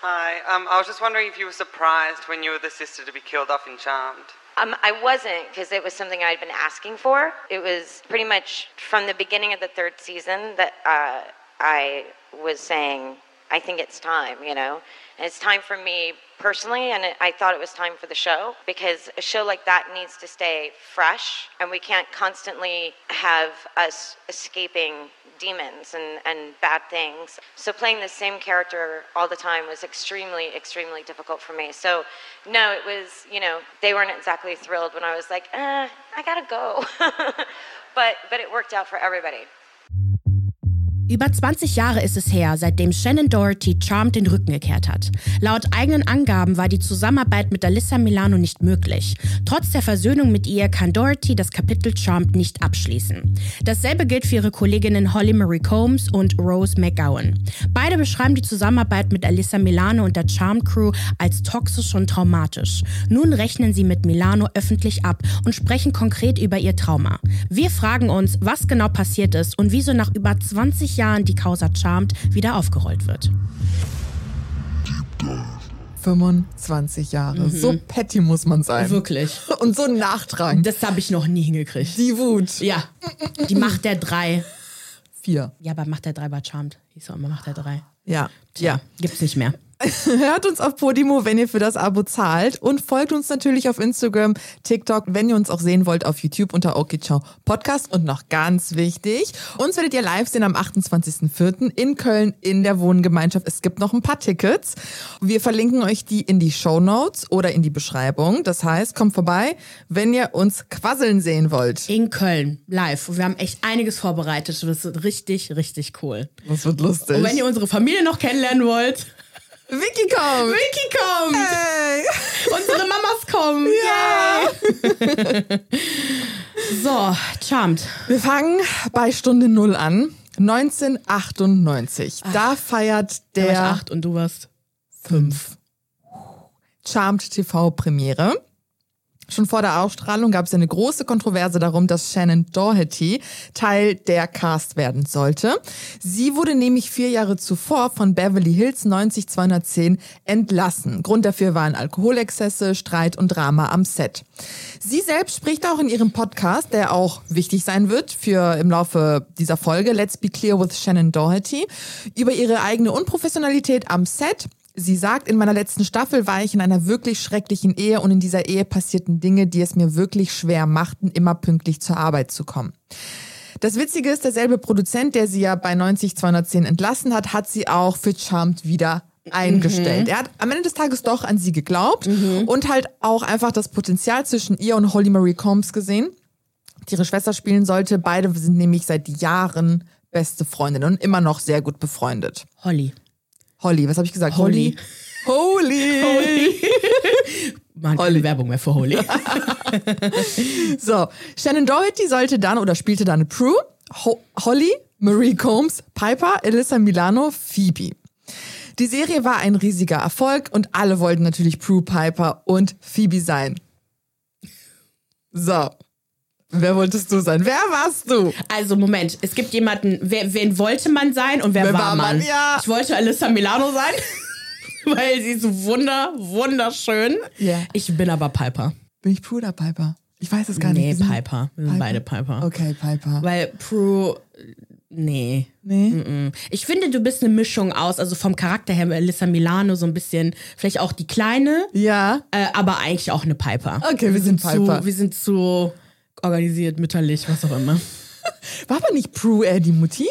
Hi. Um, I was just wondering if you were surprised when you were the sister to be killed off in Charmed. Um, I wasn't because it was something I'd been asking for. It was pretty much from the beginning of the third season that uh, I was saying, I think it's time, you know? And it's time for me personally, and it, I thought it was time for the show because a show like that needs to stay fresh, and we can't constantly have us escaping demons and, and bad things. So playing the same character all the time was extremely, extremely difficult for me. So no, it was, you know, they weren't exactly thrilled when I was like, eh, I gotta go. but but it worked out for everybody. Über 20 Jahre ist es her, seitdem Shannon Doherty Charmed den Rücken gekehrt hat. Laut eigenen Angaben war die Zusammenarbeit mit Alyssa Milano nicht möglich. Trotz der Versöhnung mit ihr kann Doherty das Kapitel Charmed nicht abschließen. Dasselbe gilt für ihre Kolleginnen Holly Marie Combs und Rose McGowan. Beide beschreiben die Zusammenarbeit mit Alyssa Milano und der Charmed Crew als toxisch und traumatisch. Nun rechnen sie mit Milano öffentlich ab und sprechen konkret über ihr Trauma. Wir fragen uns, was genau passiert ist und wieso nach über 20 Jahren die Causa Charmed wieder aufgerollt wird. 25 Jahre. So petty muss man sein. Wirklich. Und so Nachtrag. Das habe ich noch nie hingekriegt. Die Wut. Ja, die Macht der drei. Vier. Ja, aber Macht der drei war Charmed. Hieß doch immer Macht der drei. Ja. Ja. Gibt's nicht mehr. Hört uns auf Podimo, wenn ihr für das Abo zahlt und folgt uns natürlich auf Instagram, TikTok, wenn ihr uns auch sehen wollt auf YouTube unter Okay Ciao Podcast und noch ganz wichtig, uns werdet ihr live sehen am 28.04. in Köln in der Wohngemeinschaft. Es gibt noch ein paar Tickets. Wir verlinken euch die in die Show Notes oder in die Beschreibung. Das heißt, kommt vorbei, wenn ihr uns quasseln sehen wollt. In Köln, live. Wir haben echt einiges vorbereitet. Das wird richtig, richtig cool. Das wird lustig. Und wenn ihr unsere Familie noch kennenlernen wollt, Vicky kommt! Vicky kommt! Hey. Unsere Mamas kommen! Ja. So, Charmed. Wir fangen bei Stunde Null an. 1998. Da feiert Da war ich der acht und du warst fünf. Charmed TV Premiere. Schon vor der Ausstrahlung gab es eine große Kontroverse darum, dass Shannon Doherty Teil der Cast werden sollte. Sie wurde nämlich vier Jahre zuvor von Beverly Hills 90210 entlassen. Grund dafür waren Alkoholexzesse, Streit und Drama am Set. Sie selbst spricht auch in ihrem Podcast, der auch wichtig sein wird für im Laufe dieser Folge, Let's Be Clear with Shannon Doherty, über ihre eigene Unprofessionalität am Set, Sie sagt, in meiner letzten Staffel war ich in einer wirklich schrecklichen Ehe und in dieser Ehe passierten Dinge, die es mir wirklich schwer machten, immer pünktlich zur Arbeit zu kommen. Das Witzige ist, derselbe Produzent, der sie ja bei 90210 entlassen hat, hat sie auch für Charmed wieder eingestellt. Er hat am Ende des Tages doch an sie geglaubt und halt auch einfach das Potenzial zwischen ihr und Holly Marie Combs gesehen, die ihre Schwester spielen sollte. Beide sind nämlich seit Jahren beste Freundinnen und immer noch sehr gut befreundet. Holly. Holly, was habe ich gesagt? Holly. Holy. Holly. Machen keine Werbung mehr für Holly. So, Shannon Doherty sollte dann oder spielte dann Prue, Ho Holly, Marie Combs, Piper, Alyssa Milano, Phoebe. Die Serie war ein riesiger Erfolg und alle wollten natürlich Prue, Piper und Phoebe sein. So. Wer wolltest du sein? Wer warst du? Also Moment, es gibt jemanden, wer, wen wollte man sein und wer, Wer war, war man? man? Ja. Ich wollte Alyssa Milano sein, weil sie ist so wunder, wunderschön. Ja. Ich bin aber Piper. Bin ich Prue oder Piper? Ich weiß es gar Nee, nicht. Wir sind- Piper. Wir sind beide Piper. Okay, Piper. Weil Prue, nee. Nee. Mm. Ich finde, du bist eine Mischung aus, also vom Charakter her, Alyssa Milano so ein bisschen, vielleicht auch die Kleine, Ja. äh, aber eigentlich auch eine Piper. Okay, wir sind Piper. Zu, wir sind zu organisiert, mütterlich, was auch immer. War aber nicht Prue eher die Mutti?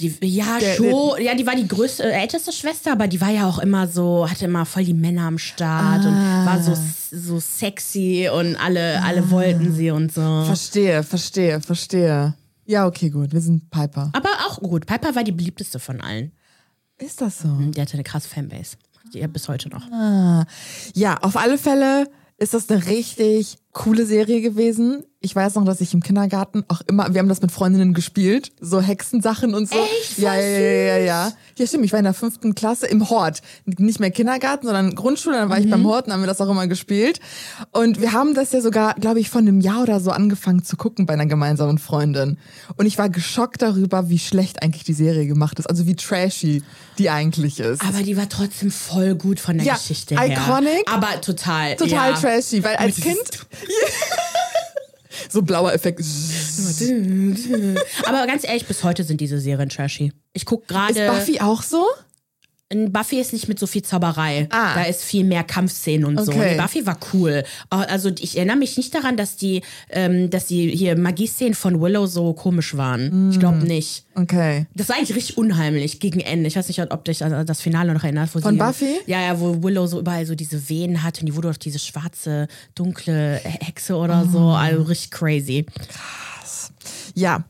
Die, ja, Der- schon. Ja, die war die größte, äh, älteste Schwester, aber die war ja auch immer so, hatte immer voll die Männer am Start und war so, so sexy und alle, alle wollten sie und so. Verstehe, verstehe, verstehe. Ja, okay, gut. Wir sind Piper. Aber auch gut. Piper war die beliebteste von allen. Ist das so? Die hatte eine krasse Fanbase. Die ja bis heute noch. Ja, auf alle Fälle ist das eine richtig coole Serie gewesen. Ich weiß noch, dass ich im Kindergarten auch immer, wir haben das mit Freundinnen gespielt, so Hexensachen und so. Echt? Ja, ja, ja, ja, ja. Ja, stimmt. Ich war in der fünften Klasse im Hort. Nicht mehr Kindergarten, sondern Grundschule. Dann war ich beim Hort und haben wir das auch immer gespielt. Und wir haben das ja sogar, glaube ich, von einem Jahr oder so angefangen zu gucken bei einer gemeinsamen Freundin. Und ich war geschockt darüber, wie schlecht eigentlich die Serie gemacht ist. Also wie trashy die eigentlich ist. Aber die war trotzdem voll gut von der Ja, Geschichte her. iconic. Aber total. Total ja. trashy, weil als Kind. so blauer Effekt. Aber ganz ehrlich, bis heute sind diese Serien trashy. Ich guck Ist gerade. Buffy auch so? In Buffy ist nicht mit so viel Zauberei. Ah. Da ist viel mehr Kampfszenen und so. Okay. Die Buffy war cool. Also ich erinnere mich nicht daran, dass die, ähm, dass die hier Magieszenen von Willow so komisch waren. Ich glaube nicht. Okay. Das war eigentlich richtig unheimlich gegen Ende. Ich weiß nicht, ob dich an das Finale noch erinnerst. Wo Von Buffy? Ja, ja, wo Willow so überall so diese Wehen hat und die wurde doch diese schwarze, dunkle Hexe oder so. Oh. Also richtig crazy. Ja.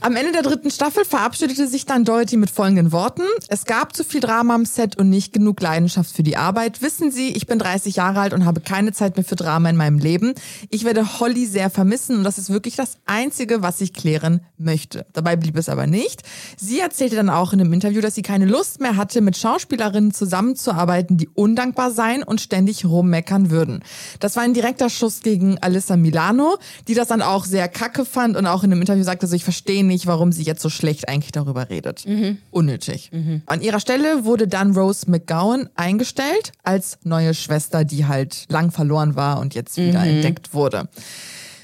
Am Ende der dritten Staffel verabschiedete sich dann Doherty mit folgenden Worten. Es gab zu viel Drama am Set und nicht genug Leidenschaft für die Arbeit. Wissen Sie, ich bin 30 Jahre alt und habe keine Zeit mehr für Drama in meinem Leben. Ich werde Holly sehr vermissen und das ist wirklich das Einzige, was ich klären möchte. Dabei blieb es aber nicht. Sie erzählte dann auch in einem Interview, dass sie keine Lust mehr hatte, mit Schauspielerinnen zusammenzuarbeiten, die undankbar seien und ständig rummeckern würden. Das war ein direkter Schuss gegen Alyssa Milano, die das dann auch sehr kacke fand und auch in einem Interview sagte, so ich verstehe nicht, warum sie jetzt so schlecht eigentlich darüber redet. Unnötig. An ihrer Stelle wurde dann Rose McGowan eingestellt als neue Schwester, die halt lang verloren war und jetzt wieder entdeckt wurde.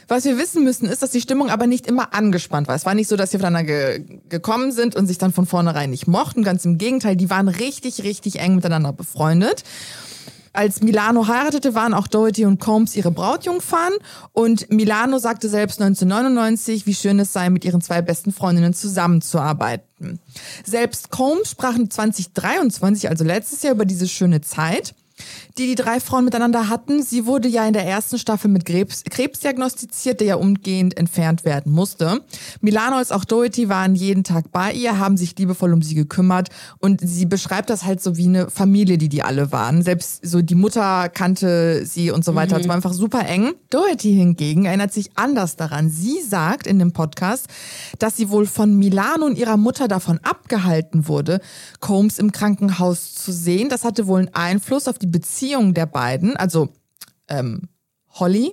Was wir wissen müssen, ist, dass die Stimmung aber nicht immer angespannt war. Es war nicht so, dass sie aufeinander ge gekommen sind und sich dann von vornherein nicht mochten. Ganz im Gegenteil, die waren richtig, richtig eng miteinander befreundet. Als Milano heiratete, waren auch Doherty und Combs ihre Brautjungfern und Milano sagte selbst 1999, wie schön es sei, mit ihren zwei besten Freundinnen zusammenzuarbeiten. Selbst Combs sprach 2023, also letztes Jahr, über diese schöne Zeit die die drei Frauen miteinander hatten. Sie wurde ja in der ersten Staffel mit Krebs, Krebs diagnostiziert, der ja umgehend entfernt werden musste. Milano als auch Doherty waren jeden Tag bei ihr, haben sich liebevoll um sie gekümmert und sie beschreibt das halt so wie eine Familie, die die alle waren. Selbst so die Mutter kannte sie und so weiter. Es war einfach super eng. Doherty hingegen erinnert sich anders daran. Sie sagt in dem Podcast, dass sie wohl von Milano und ihrer Mutter davon abgehalten wurde, Combs im Krankenhaus zu sehen. Das hatte wohl einen Einfluss auf die Beziehung der beiden, also ähm, Holly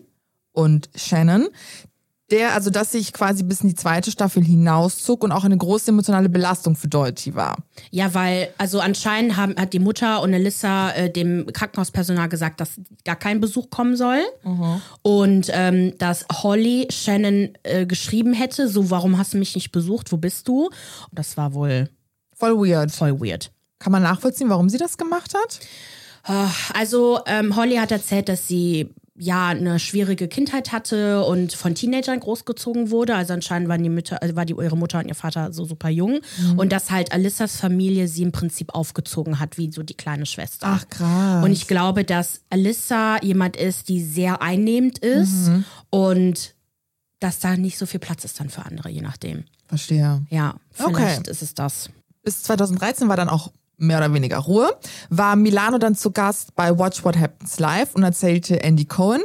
und Shannon, der, also dass sich quasi bis in die zweite Staffel hinauszog und auch eine große emotionale Belastung für Doherty war. Ja, weil, also anscheinend haben, hat die Mutter und Alyssa äh, dem Krankenhauspersonal gesagt, dass gar kein Besuch kommen soll. Und ähm, dass Holly Shannon äh, geschrieben hätte, so, warum hast du mich nicht besucht, wo bist du? Und das war wohl Voll weird. voll weird. Kann man nachvollziehen, warum sie das gemacht hat? Also ähm, Holly hat erzählt, dass sie ja eine schwierige Kindheit hatte und von Teenagern großgezogen wurde. Also anscheinend waren die Mütter, also war die ihre Mutter und ihr Vater so super jung und dass halt Alissas Familie sie im Prinzip aufgezogen hat wie so die kleine Schwester. Ach, krass. Und ich glaube, dass Alissa jemand ist, die sehr einnehmend ist und dass da nicht so viel Platz ist dann für andere, je nachdem. Verstehe. Ja, Okay. vielleicht ist es das. bis 2013 war dann auch mehr oder weniger Ruhe, war Milano dann zu Gast bei Watch What Happens Live und erzählte Andy Cohen,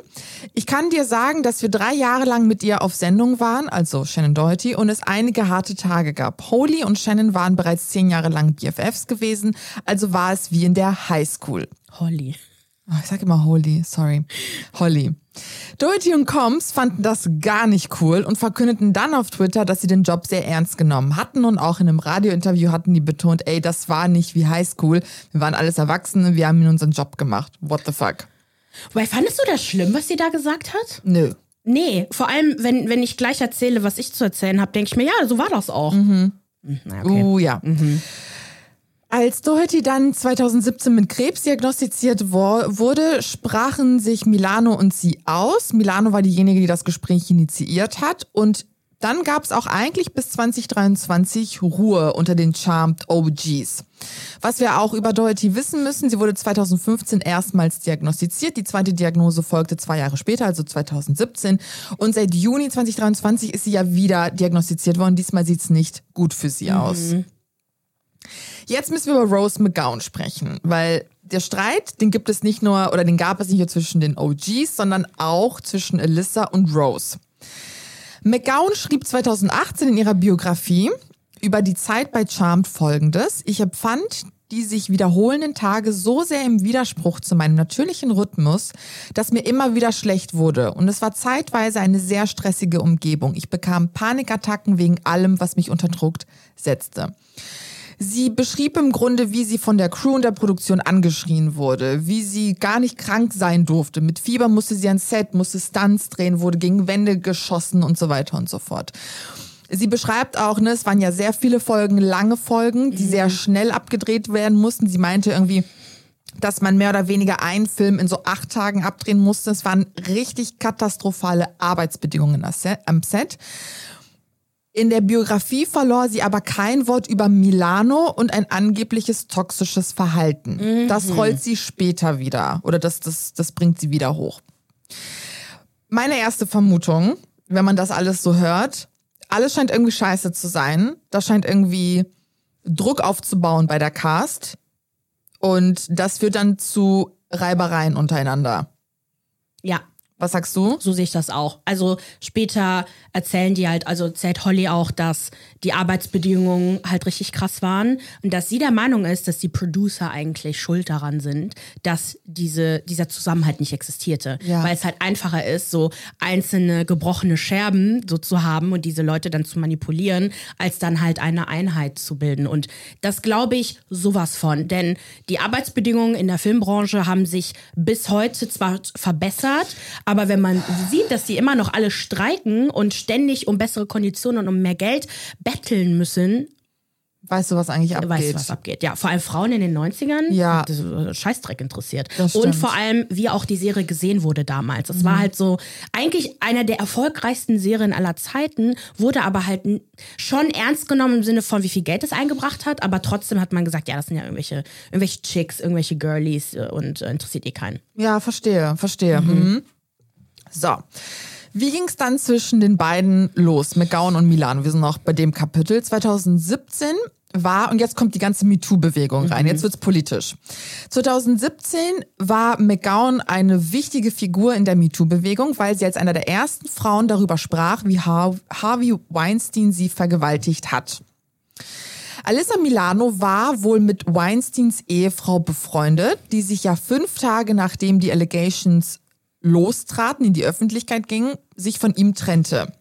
ich kann dir sagen, dass wir drei Jahre lang mit ihr auf Sendung waren, also Shannon Doherty, und es einige harte Tage gab. Holly und Shannon waren bereits zehn Jahre lang BFFs gewesen, also war es wie in der Highschool. Holly. Oh, ich sag immer Holly, sorry. Holly. Doherty und Combs fanden das gar nicht cool und verkündeten dann auf Twitter, dass sie den Job sehr ernst genommen hatten und auch in einem Radiointerview hatten die betont, ey, das war nicht wie Highschool. Wir waren alles Erwachsene, wir haben unseren Job gemacht. What the fuck? Wobei, fandest du das schlimm, was sie da gesagt hat? Nö. Nee, vor allem, wenn, wenn ich gleich erzähle, was ich zu erzählen habe, denke ich mir, ja, so war das auch. Mhm. Na, okay. Uh, ja. Als Doherty dann 2017 mit Krebs diagnostiziert wurde, sprachen sich Milano und sie aus. Milano war diejenige, die das Gespräch initiiert hat. Und dann gab es auch eigentlich bis 2023 Ruhe unter den Charmed OGs. Was wir auch über Doherty wissen müssen, sie wurde 2015 erstmals diagnostiziert. Die zweite Diagnose folgte zwei Jahre später, also 2017. Und seit Juni 2023 ist sie ja wieder diagnostiziert worden. Diesmal sieht's nicht gut für sie aus. Jetzt müssen wir über Rose McGowan sprechen, weil der Streit, den gibt es nicht nur, oder den gab es nicht nur zwischen den OGs, sondern auch zwischen Alyssa und Rose. McGowan schrieb 2018 in ihrer Biografie, über die Zeit bei Charmed folgendes. Ich empfand die sich wiederholenden Tage so sehr im Widerspruch zu meinem natürlichen Rhythmus, dass mir immer wieder schlecht wurde. Und es war zeitweise eine sehr stressige Umgebung. Ich bekam Panikattacken wegen allem, was mich unter Druck setzte. Sie beschrieb im Grunde, wie sie von der Crew und der Produktion angeschrien wurde, wie sie gar nicht krank sein durfte. Mit Fieber musste sie ans Set, musste Stunts drehen, wurde gegen Wände geschossen und so weiter und so fort. Sie beschreibt auch, ne, es waren ja sehr viele Folgen, lange Folgen, die mhm. sehr schnell abgedreht werden mussten. Sie meinte irgendwie, dass man mehr oder weniger einen Film in so acht Tagen abdrehen musste. Es waren richtig katastrophale Arbeitsbedingungen am Set. In der Biografie verlor sie aber kein Wort über Milano und ein angebliches toxisches Verhalten. Mhm. Das rollt sie später wieder oder das, das, das bringt sie wieder hoch. Meine erste Vermutung, wenn man das alles so hört, alles scheint irgendwie scheiße zu sein. Das scheint irgendwie Druck aufzubauen bei der Cast. Und das führt dann zu Reibereien untereinander. Ja, was sagst du? So sehe ich das auch. Also später erzählen die halt, also erzählt Holly auch, dass die Arbeitsbedingungen halt richtig krass waren und dass sie der Meinung ist, dass die Producer eigentlich schuld daran sind, dass diese, dieser Zusammenhalt nicht existierte. Ja. Weil es halt einfacher ist, so einzelne gebrochene Scherben so zu haben und diese Leute dann zu manipulieren, als dann halt eine Einheit zu bilden. Und das glaube ich sowas von. Denn die Arbeitsbedingungen in der Filmbranche haben sich bis heute zwar verbessert, aber wenn man sieht, dass die immer noch alle streiken und ständig um bessere Konditionen und um mehr Geld betteln müssen, Weißt du, was eigentlich abgeht? Weißt du, was abgeht? Ja, vor allem Frauen in den 90ern. Ja. Das Scheißdreck interessiert. Und vor allem, wie auch die Serie gesehen wurde damals. Das mhm. war halt so, eigentlich einer der erfolgreichsten Serien aller Zeiten, wurde aber halt schon ernst genommen im Sinne von, wie viel Geld es eingebracht hat. Aber trotzdem hat man gesagt, ja, das sind ja irgendwelche, irgendwelche Chicks, irgendwelche Girlies äh, und äh, interessiert eh keinen. Ja, verstehe, verstehe. Mhm. Mhm. So. Wie ging es dann zwischen den beiden los, McGowan und Milan? Wir sind noch bei dem Kapitel. 2017 war, und jetzt kommt die ganze MeToo-Bewegung rein, mhm. jetzt wird's politisch. 2017 war McGowan eine wichtige Figur in der MeToo-Bewegung, weil sie als einer der ersten Frauen darüber sprach, wie Harvey Weinstein sie vergewaltigt hat. Alyssa Milano war wohl mit Weinsteins Ehefrau befreundet, die sich ja fünf Tage nachdem die Allegations lostraten, in die Öffentlichkeit gingen, sich von ihm trennte.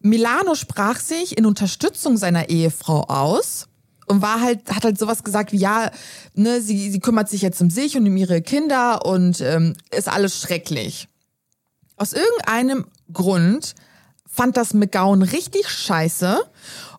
Milano sprach sich in Unterstützung seiner Ehefrau aus und war halt, hat halt sowas gesagt wie, ja, ne, sie, sie kümmert sich jetzt um sich und um ihre Kinder und ähm, ist alles schrecklich. Aus irgendeinem Grund fand das McGowan richtig scheiße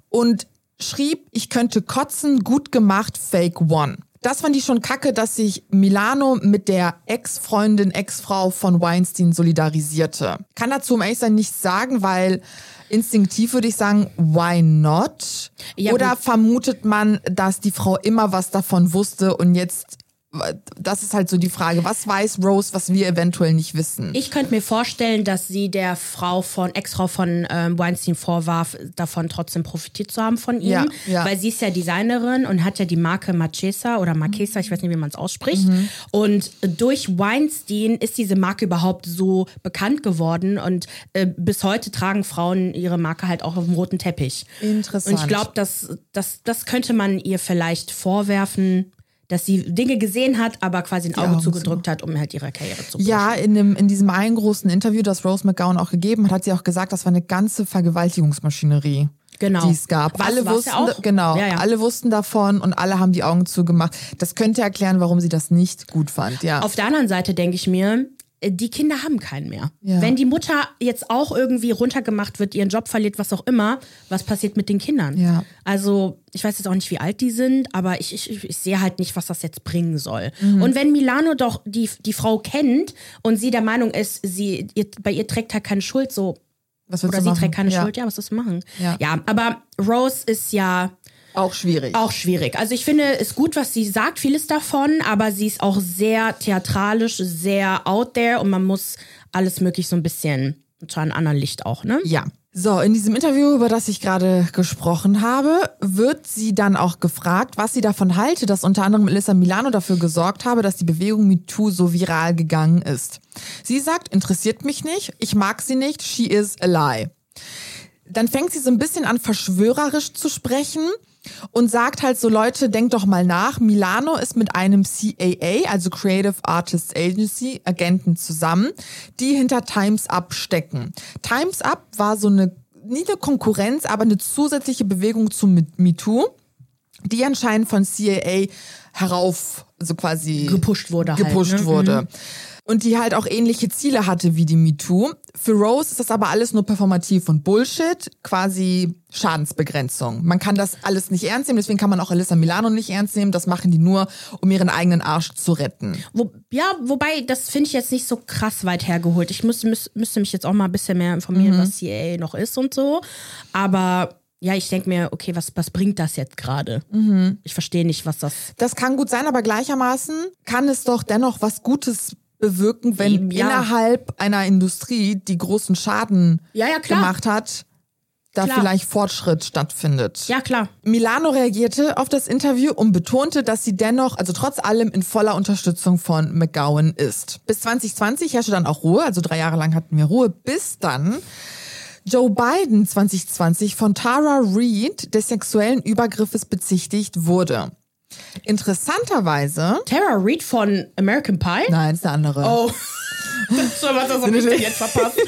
und schrieb, ich könnte kotzen, gut gemacht, Fake One. Das fand ich schon kacke, dass sich Milano mit der Ex-Freundin, Ex-Frau von Weinstein solidarisierte. Kann dazu um ehrlich sein nichts sagen, weil instinktiv würde ich sagen, why not? Ja, Oder vermutet man, dass die Frau immer was davon wusste und jetzt das ist halt so die Frage. Was weiß Rose, was wir eventuell nicht wissen? Ich könnte mir vorstellen, dass sie der Frau von, Ex-Frau von ähm, Weinstein vorwarf, davon trotzdem profitiert zu haben von ihm. Ja, ja. Weil sie ist ja Designerin und hat ja die Marke Marchesa oder Marchesa, ich weiß nicht, wie man es ausspricht. Mhm. Und durch Weinstein ist diese Marke überhaupt so bekannt geworden und äh, bis heute tragen Frauen ihre Marke halt auch auf dem roten Teppich. Interessant. Und ich glaube, das, das, das könnte man ihr vielleicht vorwerfen dass sie Dinge gesehen hat, aber quasi ein Auge ja, zugedrückt so. hat, um halt ihre Karriere zu pushen. Ja, in, dem, in diesem einen großen Interview, das Rose McGowan auch gegeben hat, hat sie auch gesagt, das war eine ganze Vergewaltigungsmaschinerie. Genau. Die es gab. Was, alle wussten, ja genau, ja, alle wussten davon und alle haben die Augen zugemacht. Das könnte erklären, warum sie das nicht gut fand, ja. Auf der anderen Seite denke ich mir, die Kinder haben keinen mehr. Ja. Wenn die Mutter jetzt auch irgendwie runtergemacht wird, ihren Job verliert, was auch immer, was passiert mit den Kindern? Ja. Also, ich weiß jetzt auch nicht, wie alt die sind, aber ich, ich, ich sehe halt nicht, was das jetzt bringen soll. Mhm. Und wenn Milano doch die, die Frau kennt und sie der Meinung ist, sie, ihr, bei ihr trägt halt keine Schuld, so. Was oder sie machen? trägt keine ja. Schuld, ja, was sollst du machen? Ja. ja, aber Rose ist ja auch schwierig. Auch schwierig. Also ich finde es gut, was sie sagt, vieles davon, aber sie ist auch sehr theatralisch, sehr out there und man muss alles möglich so ein bisschen zu einem anderen Licht auch, ne? Ja. So, in diesem Interview, über das ich gerade gesprochen habe, wird sie dann auch gefragt, was sie davon halte, dass unter anderem Elissa Milano dafür gesorgt habe, dass die Bewegung MeToo so viral gegangen ist. Sie sagt, interessiert mich nicht, ich mag sie nicht, she is a lie. dann fängt sie so ein bisschen an, verschwörerisch zu sprechen und sagt halt so, Leute, denkt doch mal nach. Milano ist mit einem CAA, also Creative Artists Agency, Agenten zusammen, die hinter Times Up stecken. Times Up war so eine, nicht eine Konkurrenz, aber eine zusätzliche Bewegung zu MeToo, die anscheinend von CAA herauf, also quasi Gepusht wurde halt, gepusht ne? wurde. Und die halt auch ähnliche Ziele hatte wie die MeToo. Für Rose ist das aber alles nur performativ und Bullshit, quasi Schadensbegrenzung. Man kann das alles nicht ernst nehmen, deswegen kann man auch Alyssa Milano nicht ernst nehmen. Das machen die nur, um ihren eigenen Arsch zu retten. Wo, ja, wobei, das finde ich jetzt nicht so krass weit hergeholt. Ich müsste, müß, müsste mich jetzt auch mal ein bisschen mehr informieren, Mhm. was CAA noch ist und so. Aber ja, ich denke mir, okay, was, was bringt das jetzt gerade? Mhm. Ich verstehe nicht, was das. Das kann gut sein, aber gleichermaßen kann es doch dennoch was Gutes bewirken, wenn ja. innerhalb einer Industrie, die großen Schaden Ja, ja, gemacht hat, da Klar. vielleicht Fortschritt stattfindet. Ja, klar. Milano reagierte auf das Interview und betonte, dass sie dennoch, also trotz allem, in voller Unterstützung von McGowan ist. Bis 2020 herrschte dann auch Ruhe, also drei Jahre lang hatten wir Ruhe, bis dann Joe Biden 2020 von Tara Reid des sexuellen Übergriffes bezichtigt wurde. Interessanterweise, Tara Reid von American Pie? nein, ist eine andere. Oh. so, was habe ich jetzt verpasst?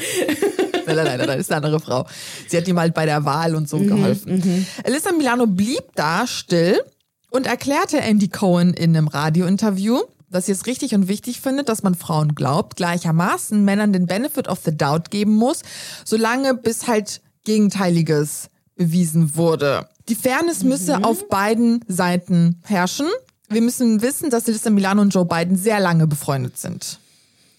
Nein, nein, nein, nein, das ist eine andere Frau. Sie hat ihm halt bei der Wahl und so geholfen. Alyssa Milano blieb da still und erklärte Andy Cohen in einem Radiointerview, dass sie es richtig und wichtig findet, dass man Frauen glaubt, gleichermaßen Männern den Benefit of the doubt geben muss, solange bis halt Gegenteiliges bewiesen wurde. Die Fairness müsse auf beiden Seiten herrschen. Wir müssen wissen, dass Alyssa Milano und Joe Biden sehr lange befreundet sind.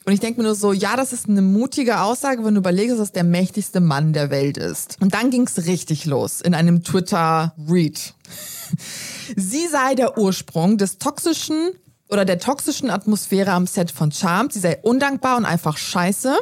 Und ich denke mir nur so, ja, das ist eine mutige Aussage, wenn du überlegst, dass das der mächtigste Mann der Welt ist. Und dann ging's richtig los in einem Twitter-Read. Sie sei der Ursprung des toxischen oder der toxischen Atmosphäre am Set von Charmed. Sie sei undankbar und einfach scheiße.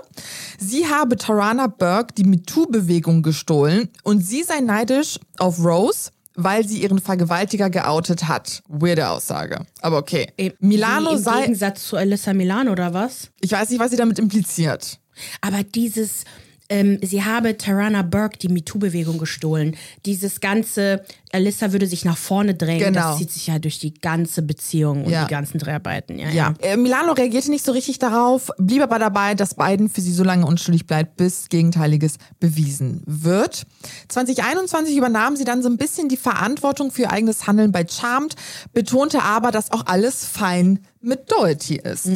Sie habe Tarana Burke die MeToo-Bewegung gestohlen und sie sei neidisch auf Rose, weil sie ihren Vergewaltiger geoutet hat. Weirde Aussage. Aber okay. Milano Wie Im sei... Gegensatz zu Alyssa Milano oder was? Ich weiß nicht, was sie damit impliziert. Aber dieses, ähm, sie habe Tarana Burke die MeToo-Bewegung gestohlen. Dieses ganze, Alyssa würde sich nach vorne drängen, Genau. das zieht sich ja durch die ganze Beziehung und Ja. die ganzen Dreharbeiten. Ja, Ja. Äh, Milano reagierte nicht so richtig darauf, blieb aber dabei, dass Biden für sie so lange unschuldig bleibt, bis Gegenteiliges bewiesen wird. 2021 übernahm sie dann so ein bisschen die Verantwortung für ihr eigenes Handeln bei Charmed, betonte aber, dass auch alles fein mit Doherty ist.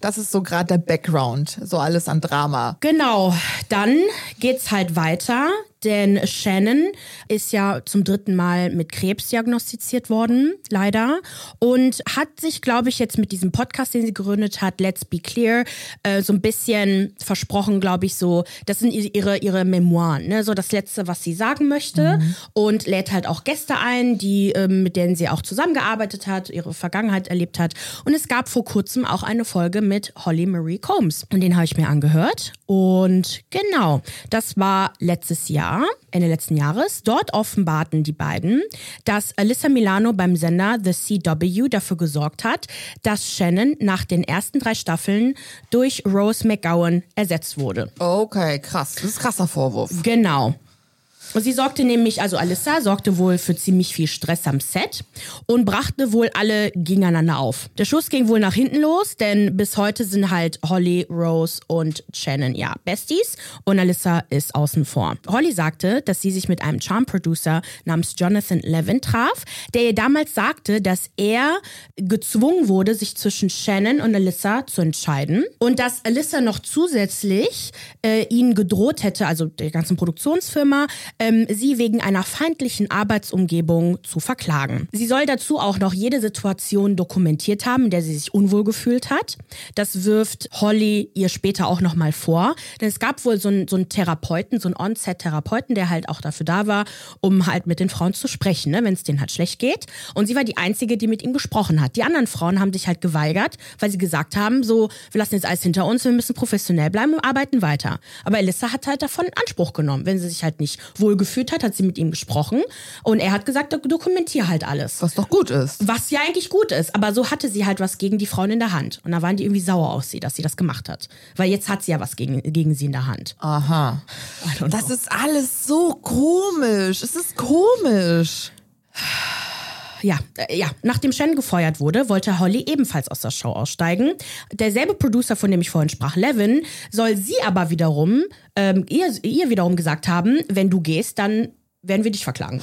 Das ist so gerade der Background, so alles an Drama. Genau, dann geht's halt weiter, denn Shannon ist ja zum dritten Mal mit Krebs diagnostiziert worden, leider, und hat sich, glaube ich, jetzt mit diesem Podcast, den sie gegründet hat, Let's Be Clear, äh, so ein bisschen versprochen, glaube ich, so, das sind ihre, ihre Memoiren, ne? so das Letzte, was sie sagen möchte und lädt halt auch Gäste ein, die, ähm, mit denen sie auch zusammengearbeitet hat, ihre Vergangenheit erlebt hat. Und es gab vor kurzem auch eine Folge mit Holly Marie Combs. Und den habe ich mir angehört. Und genau, das war letztes Jahr, Ende letzten Jahres. Dort offenbarten die beiden, dass Alyssa Milano beim Sender The CW dafür gesorgt hat, dass Shannon nach den ersten drei Staffeln durch Rose McGowan ersetzt wurde. Okay, krass. Das ist ein krasser Vorwurf. Genau. Sie sorgte nämlich, also Alyssa sorgte wohl für ziemlich viel Stress am Set und brachte wohl alle gegeneinander auf. Der Schuss ging wohl nach hinten los, denn bis heute sind halt Holly, Rose und Shannon ja Besties und Alyssa ist außen vor. Holly sagte, dass sie sich mit einem Charm-Producer namens Jonathan Levin traf, der ihr damals sagte, dass er gezwungen wurde, sich zwischen Shannon und Alyssa zu entscheiden und dass Alyssa noch zusätzlich äh, ihnen gedroht hätte, also der ganzen Produktionsfirma, ähm, sie wegen einer feindlichen Arbeitsumgebung zu verklagen. Sie soll dazu auch noch jede Situation dokumentiert haben, in der sie sich unwohl gefühlt hat. Das wirft Holly ihr später auch nochmal vor, denn es gab wohl so einen, so einen Therapeuten, so einen On-Set-Therapeuten, der halt auch dafür da war, um halt mit den Frauen zu sprechen, ne, wenn es denen halt schlecht geht. Und sie war die Einzige, die mit ihm gesprochen hat. Die anderen Frauen haben sich halt geweigert, weil sie gesagt haben, so, wir lassen jetzt alles hinter uns, wir müssen professionell bleiben und arbeiten weiter. Aber Elissa hat halt davon Anspruch genommen. Wenn sie sich halt nicht wohlgefühlt hat, hat sie mit ihm gesprochen und er hat gesagt, dokumentier halt alles. Was doch gut ist. Was ja eigentlich gut ist, aber so hatte sie halt was gegen die Frauen in der Hand. Und da waren die irgendwie sauer auf sie, dass sie das gemacht hat. Weil jetzt hat sie ja was gegen, gegen sie in der Hand. Aha. Das ist alles so komisch. Es ist komisch. Ja, äh, ja, nachdem Shannon gefeuert wurde, wollte Holly ebenfalls aus der Show aussteigen. Derselbe Producer, von dem ich vorhin sprach, Levin, soll sie aber wiederum, ähm, ihr, ihr wiederum gesagt haben, wenn du gehst, dann werden wir dich verklagen.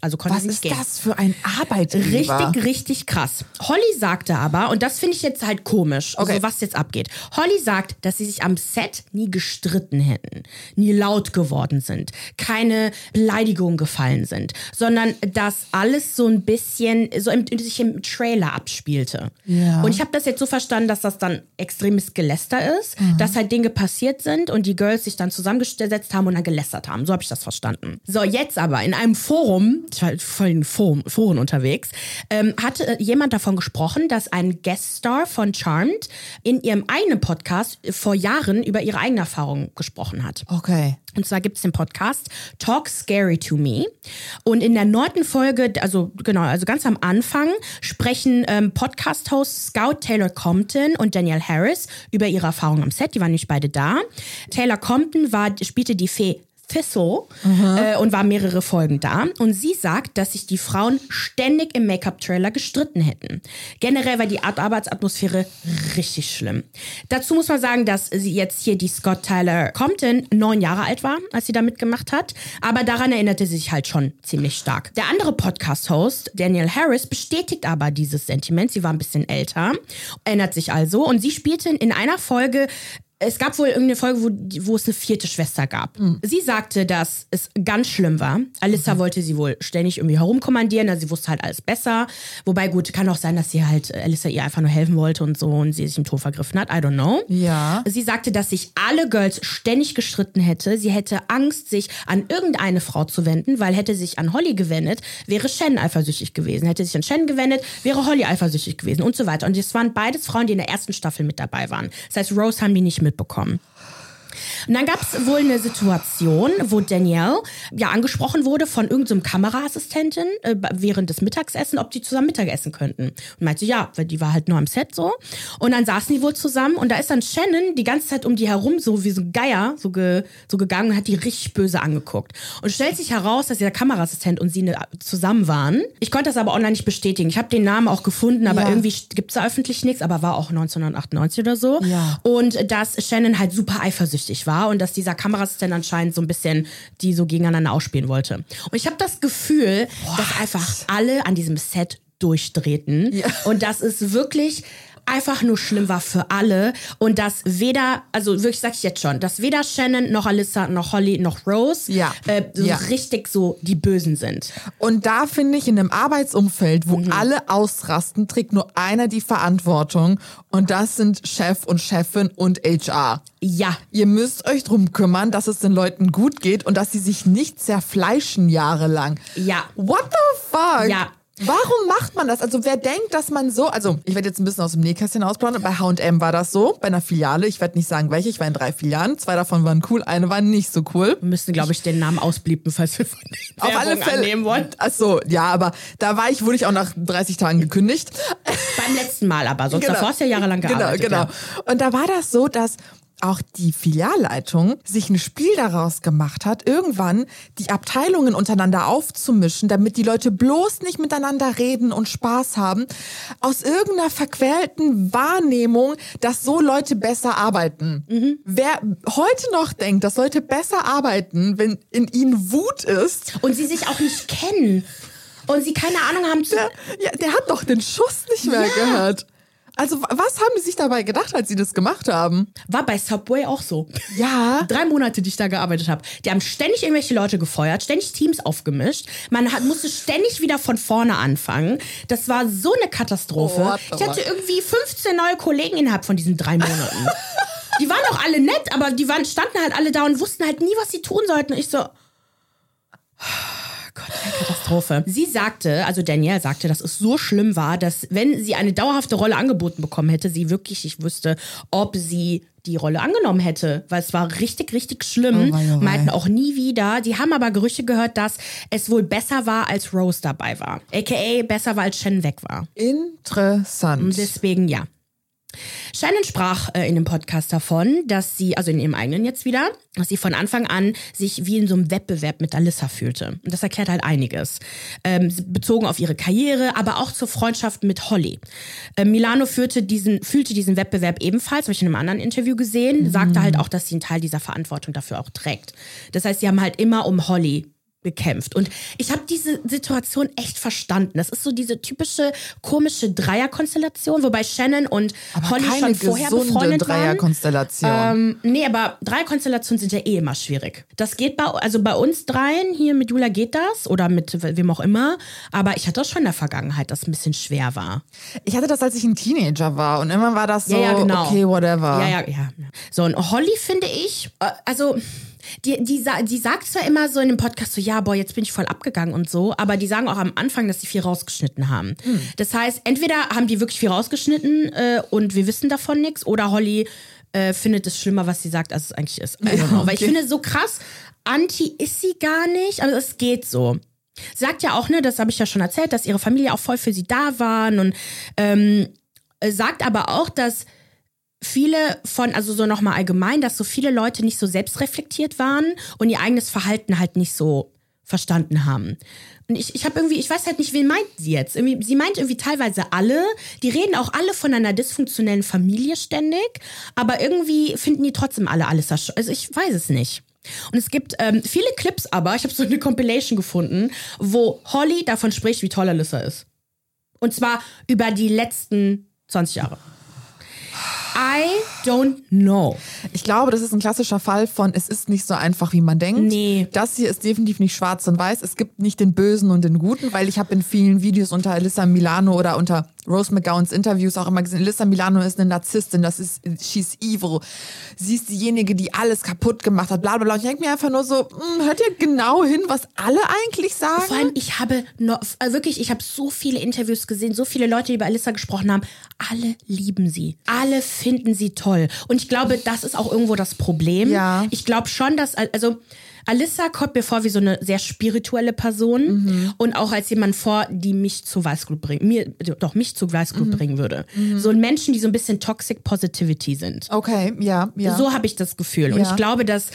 Also konnte Was nicht ist gehen. das für ein Arbeitgeber? Richtig, richtig krass. Holly sagte aber, und das finde ich jetzt halt komisch, Okay. also was jetzt abgeht. Holly sagt, dass sie sich am Set nie gestritten hätten, nie laut geworden sind, keine Beleidigungen gefallen sind, sondern dass alles so ein bisschen so im, sich im Trailer abspielte. Ja. Und ich habe das jetzt so verstanden, dass das dann extremes Geläster ist, dass halt Dinge passiert sind und die Girls sich dann zusammengesetzt haben und dann gelästert haben. So habe ich das verstanden. So, jetzt aber in einem Forum, ich war voll in Foren unterwegs, ähm, hatte jemand davon gesprochen, dass ein Gueststar von Charmed in ihrem eigenen Podcast vor Jahren über ihre eigene Erfahrung gesprochen hat. Okay. Und zwar gibt es den Podcast Talk Scary to Me. Und in der neunten Folge, also genau, also ganz am Anfang, sprechen ähm, Podcast-Hosts Scout Taylor Compton und Danielle Harris über ihre Erfahrungen am Set. Die waren nämlich beide da. Taylor Compton war, spielte die Fee Thistle äh, und war mehrere Folgen da. Und sie sagt, dass sich die Frauen ständig im Make-up-Trailer gestritten hätten. Generell war die Art Arbeitsatmosphäre richtig schlimm. Dazu muss man sagen, dass sie jetzt hier die Scott Tyler Compton neun Jahre alt war, als sie da mitgemacht hat. Aber daran erinnerte sie sich halt schon ziemlich stark. Der andere Podcast-Host, Daniel Harris, bestätigt aber dieses Sentiment. Sie war ein bisschen älter, erinnert sich also. Und sie spielte in einer Folge es gab wohl irgendeine Folge, wo, wo es eine vierte Schwester gab. Sie sagte, dass es ganz schlimm war. Alyssa wollte sie wohl ständig irgendwie herumkommandieren, also sie wusste halt alles besser. Wobei, gut, kann auch sein, dass sie halt äh, Alyssa ihr einfach nur helfen wollte und so und sie sich im Tor vergriffen hat. I don't know. Ja. Sie sagte, dass sich alle Girls ständig gestritten hätte. Sie hätte Angst, sich an irgendeine Frau zu wenden, weil hätte sich an Holly gewendet, wäre Shannon eifersüchtig gewesen. Hätte sich an Shannon gewendet, wäre Holly eifersüchtig gewesen und so weiter. Und es waren beides Frauen, die in der ersten Staffel mit dabei waren. Das heißt, Rose haben die nicht mitbekommen. Und dann gab es wohl eine Situation, wo Danielle ja angesprochen wurde von irgendeinem Kameraassistentin äh, während des Mittagsessens, ob die zusammen Mittagessen könnten. Und meinte, ja, weil die war halt nur am Set so. Und dann saßen die wohl zusammen und da ist dann Shannon die ganze Zeit um die herum so wie so ein Geier so, ge, so gegangen und hat die richtig böse angeguckt. Und stellt sich heraus, dass dieser Kameraassistent und sie ne, zusammen waren. Ich konnte das aber online nicht bestätigen. Ich habe den Namen auch gefunden, aber Ja. irgendwie gibt's da öffentlich nichts, aber war auch 1998 oder so. Ja. Und dass Shannon halt super eifersüchtig war und dass dieser Kameraassistent anscheinend so ein bisschen die so gegeneinander ausspielen wollte. Und ich habe das Gefühl, dass einfach alle an diesem Set durchdrehten. Ja. Und dass es wirklich einfach nur schlimm war für alle und dass weder, also wirklich sag ich jetzt schon, dass weder Shannon noch Alyssa noch Holly noch Rose Ja. äh, so Ja. richtig so die Bösen sind. Und da finde ich, in einem Arbeitsumfeld, wo alle ausrasten, trägt nur einer die Verantwortung. Und das sind Chef und Chefin und HR. Ja, Ihr müsst euch drum kümmern, dass es den Leuten gut geht und dass sie sich nicht zerfleischen jahrelang. Ja. What the fuck? Ja. Warum macht man das? Also wer denkt, dass man so, also ich werde jetzt ein bisschen aus dem Nähkästchen ausplaudern, bei H&M war das so, bei einer Filiale, ich werde nicht sagen welche, ich war in drei Filialen, zwei davon waren cool, eine war nicht so cool. wir müssen, glaube ich, den Namen ausbliepen, falls wir von Auf alle Fälle. annehmen wollen. Ach so, ja, aber da war ich, wurde ich auch nach 30 Tagen gekündigt. Beim letzten Mal aber, sonst davor hast du ja jahrelang gearbeitet. Genau, Ja. genau. Und da war das so, dass auch die Filialleitung sich ein Spiel daraus gemacht hat, irgendwann die Abteilungen untereinander aufzumischen, damit die Leute bloß nicht miteinander reden und Spaß haben, aus irgendeiner verquälten Wahrnehmung, dass so Leute besser arbeiten. Mhm. Wer heute noch denkt, dass Leute besser arbeiten, wenn in ihnen Wut ist, Und sie sich auch nicht kennen. Und sie keine Ahnung haben zu. der, ja, der hat doch den Schuss nicht mehr Ja. gehört. Also wa- was haben die sich dabei gedacht, als sie das gemacht haben? War bei Subway auch so. Ja. Drei Monate, die ich da gearbeitet habe. Die haben ständig irgendwelche Leute gefeuert, ständig Teams aufgemischt. Man hat, musste ständig wieder von vorne anfangen. Das war so eine Katastrophe. Oh, ich hatte irgendwie 15 neue Kollegen innerhalb von diesen drei Monaten. die waren auch alle nett, aber die waren, standen halt alle da und wussten halt nie, was sie tun sollten. Und ich so, Gott, eine Katastrophe. Sie sagte, also Danielle sagte, dass es so schlimm war, dass wenn sie eine dauerhafte Rolle angeboten bekommen hätte, sie wirklich nicht wüsste, ob sie die Rolle angenommen hätte, weil es war richtig, richtig schlimm. Oh wei, oh wei. Meinten auch nie wieder. Die haben aber Gerüchte gehört, dass es wohl besser war, als Rose dabei war. AKA besser war, als Shannon weg war. Interessant. Deswegen ja. Shannon sprach äh, in dem Podcast davon, dass sie, also in ihrem eigenen jetzt wieder, dass sie von Anfang an sich wie in so einem Wettbewerb mit Alyssa fühlte. Und das erklärt halt einiges. Ähm, bezogen auf ihre Karriere, aber auch zur Freundschaft mit Holly. Äh, Milano führte diesen, fühlte diesen Wettbewerb ebenfalls, habe ich in einem anderen Interview gesehen, sagte halt auch, dass sie einen Teil dieser Verantwortung dafür auch trägt. Das heißt, sie haben halt immer um Holly gekämpft. Und ich habe diese Situation echt verstanden. Das ist so diese typische komische Dreierkonstellation, wobei Shannon und Aber Holly schon vorher befreundet waren. Dreierkonstellation. Ähm, nee, aber Dreierkonstellationen sind ja eh immer schwierig. Das geht bei, also bei uns dreien, hier mit Jula geht das oder mit wem auch immer. Aber ich hatte das schon in der Vergangenheit, dass es ein bisschen schwer war. ich hatte das, als ich ein Teenager war und immer war das so, Ja, ja, genau. okay, whatever. Ja, ja, ja. So, und Holly finde ich, äh, also. Die, die, die sagt zwar immer so in dem Podcast so, ja, boah, jetzt bin ich voll abgegangen und so, aber die sagen auch am Anfang, dass sie viel rausgeschnitten haben. Das heißt, entweder haben die wirklich viel rausgeschnitten äh, und wir wissen davon nichts, oder Holly äh, findet es schlimmer, was sie sagt, als es eigentlich ist. Don't Ja, know. Weil ich okay. finde, so krass anti ist sie gar nicht, aber es geht so. Sie sagt ja auch, ne, das habe ich ja schon erzählt, dass ihre Familie auch voll für sie da waren und ähm, äh, sagt aber auch, dass viele von, also so nochmal allgemein, dass so viele Leute nicht so selbstreflektiert waren und ihr eigenes Verhalten halt nicht so verstanden haben. Und ich, ich habe irgendwie, ich weiß halt nicht, wen meint sie jetzt? Irgendwie, sie meint irgendwie teilweise alle, die reden auch alle von einer dysfunktionellen Familie ständig, aber irgendwie finden die trotzdem alle alles, also ich weiß es nicht. Und es gibt ähm, viele Clips aber, ich habe so eine Compilation gefunden, wo Holly davon spricht, wie toll Alyssa ist. Und zwar über die letzten 20 Jahre. I don't know. Ich glaube, das ist ein klassischer Fall von, es ist nicht so einfach, wie man denkt. Nee. Das hier ist definitiv nicht schwarz und weiß. Es gibt nicht den Bösen und den Guten, weil ich habe in vielen Videos unter Alyssa Milano oder unter Rose McGowans Interviews auch immer gesehen, Alyssa Milano ist eine Narzisstin, das ist, she's evil. Sie ist diejenige, die alles kaputt gemacht hat, bla bla bla. Ich denke mir einfach nur so, hm, hört ihr genau hin, was alle eigentlich sagen? Vor allem, ich habe noch, äh, wirklich, ich habe so viele Interviews gesehen, so viele Leute, die über Alyssa gesprochen haben. Alle lieben sie. Alle finden sie toll. Und ich glaube, das ist auch irgendwo das Problem. Ja. Ich glaube schon, dass, also, Alyssa kommt mir vor wie so eine sehr spirituelle Person und auch als jemand vor, die mich zu Weißglut bringt, mir, doch mich zu Weißglut bringen würde. So ein Menschen, die so ein bisschen Toxic Positivity sind. Okay, ja, ja. So habe ich das Gefühl. Und Ja. ich glaube, dass,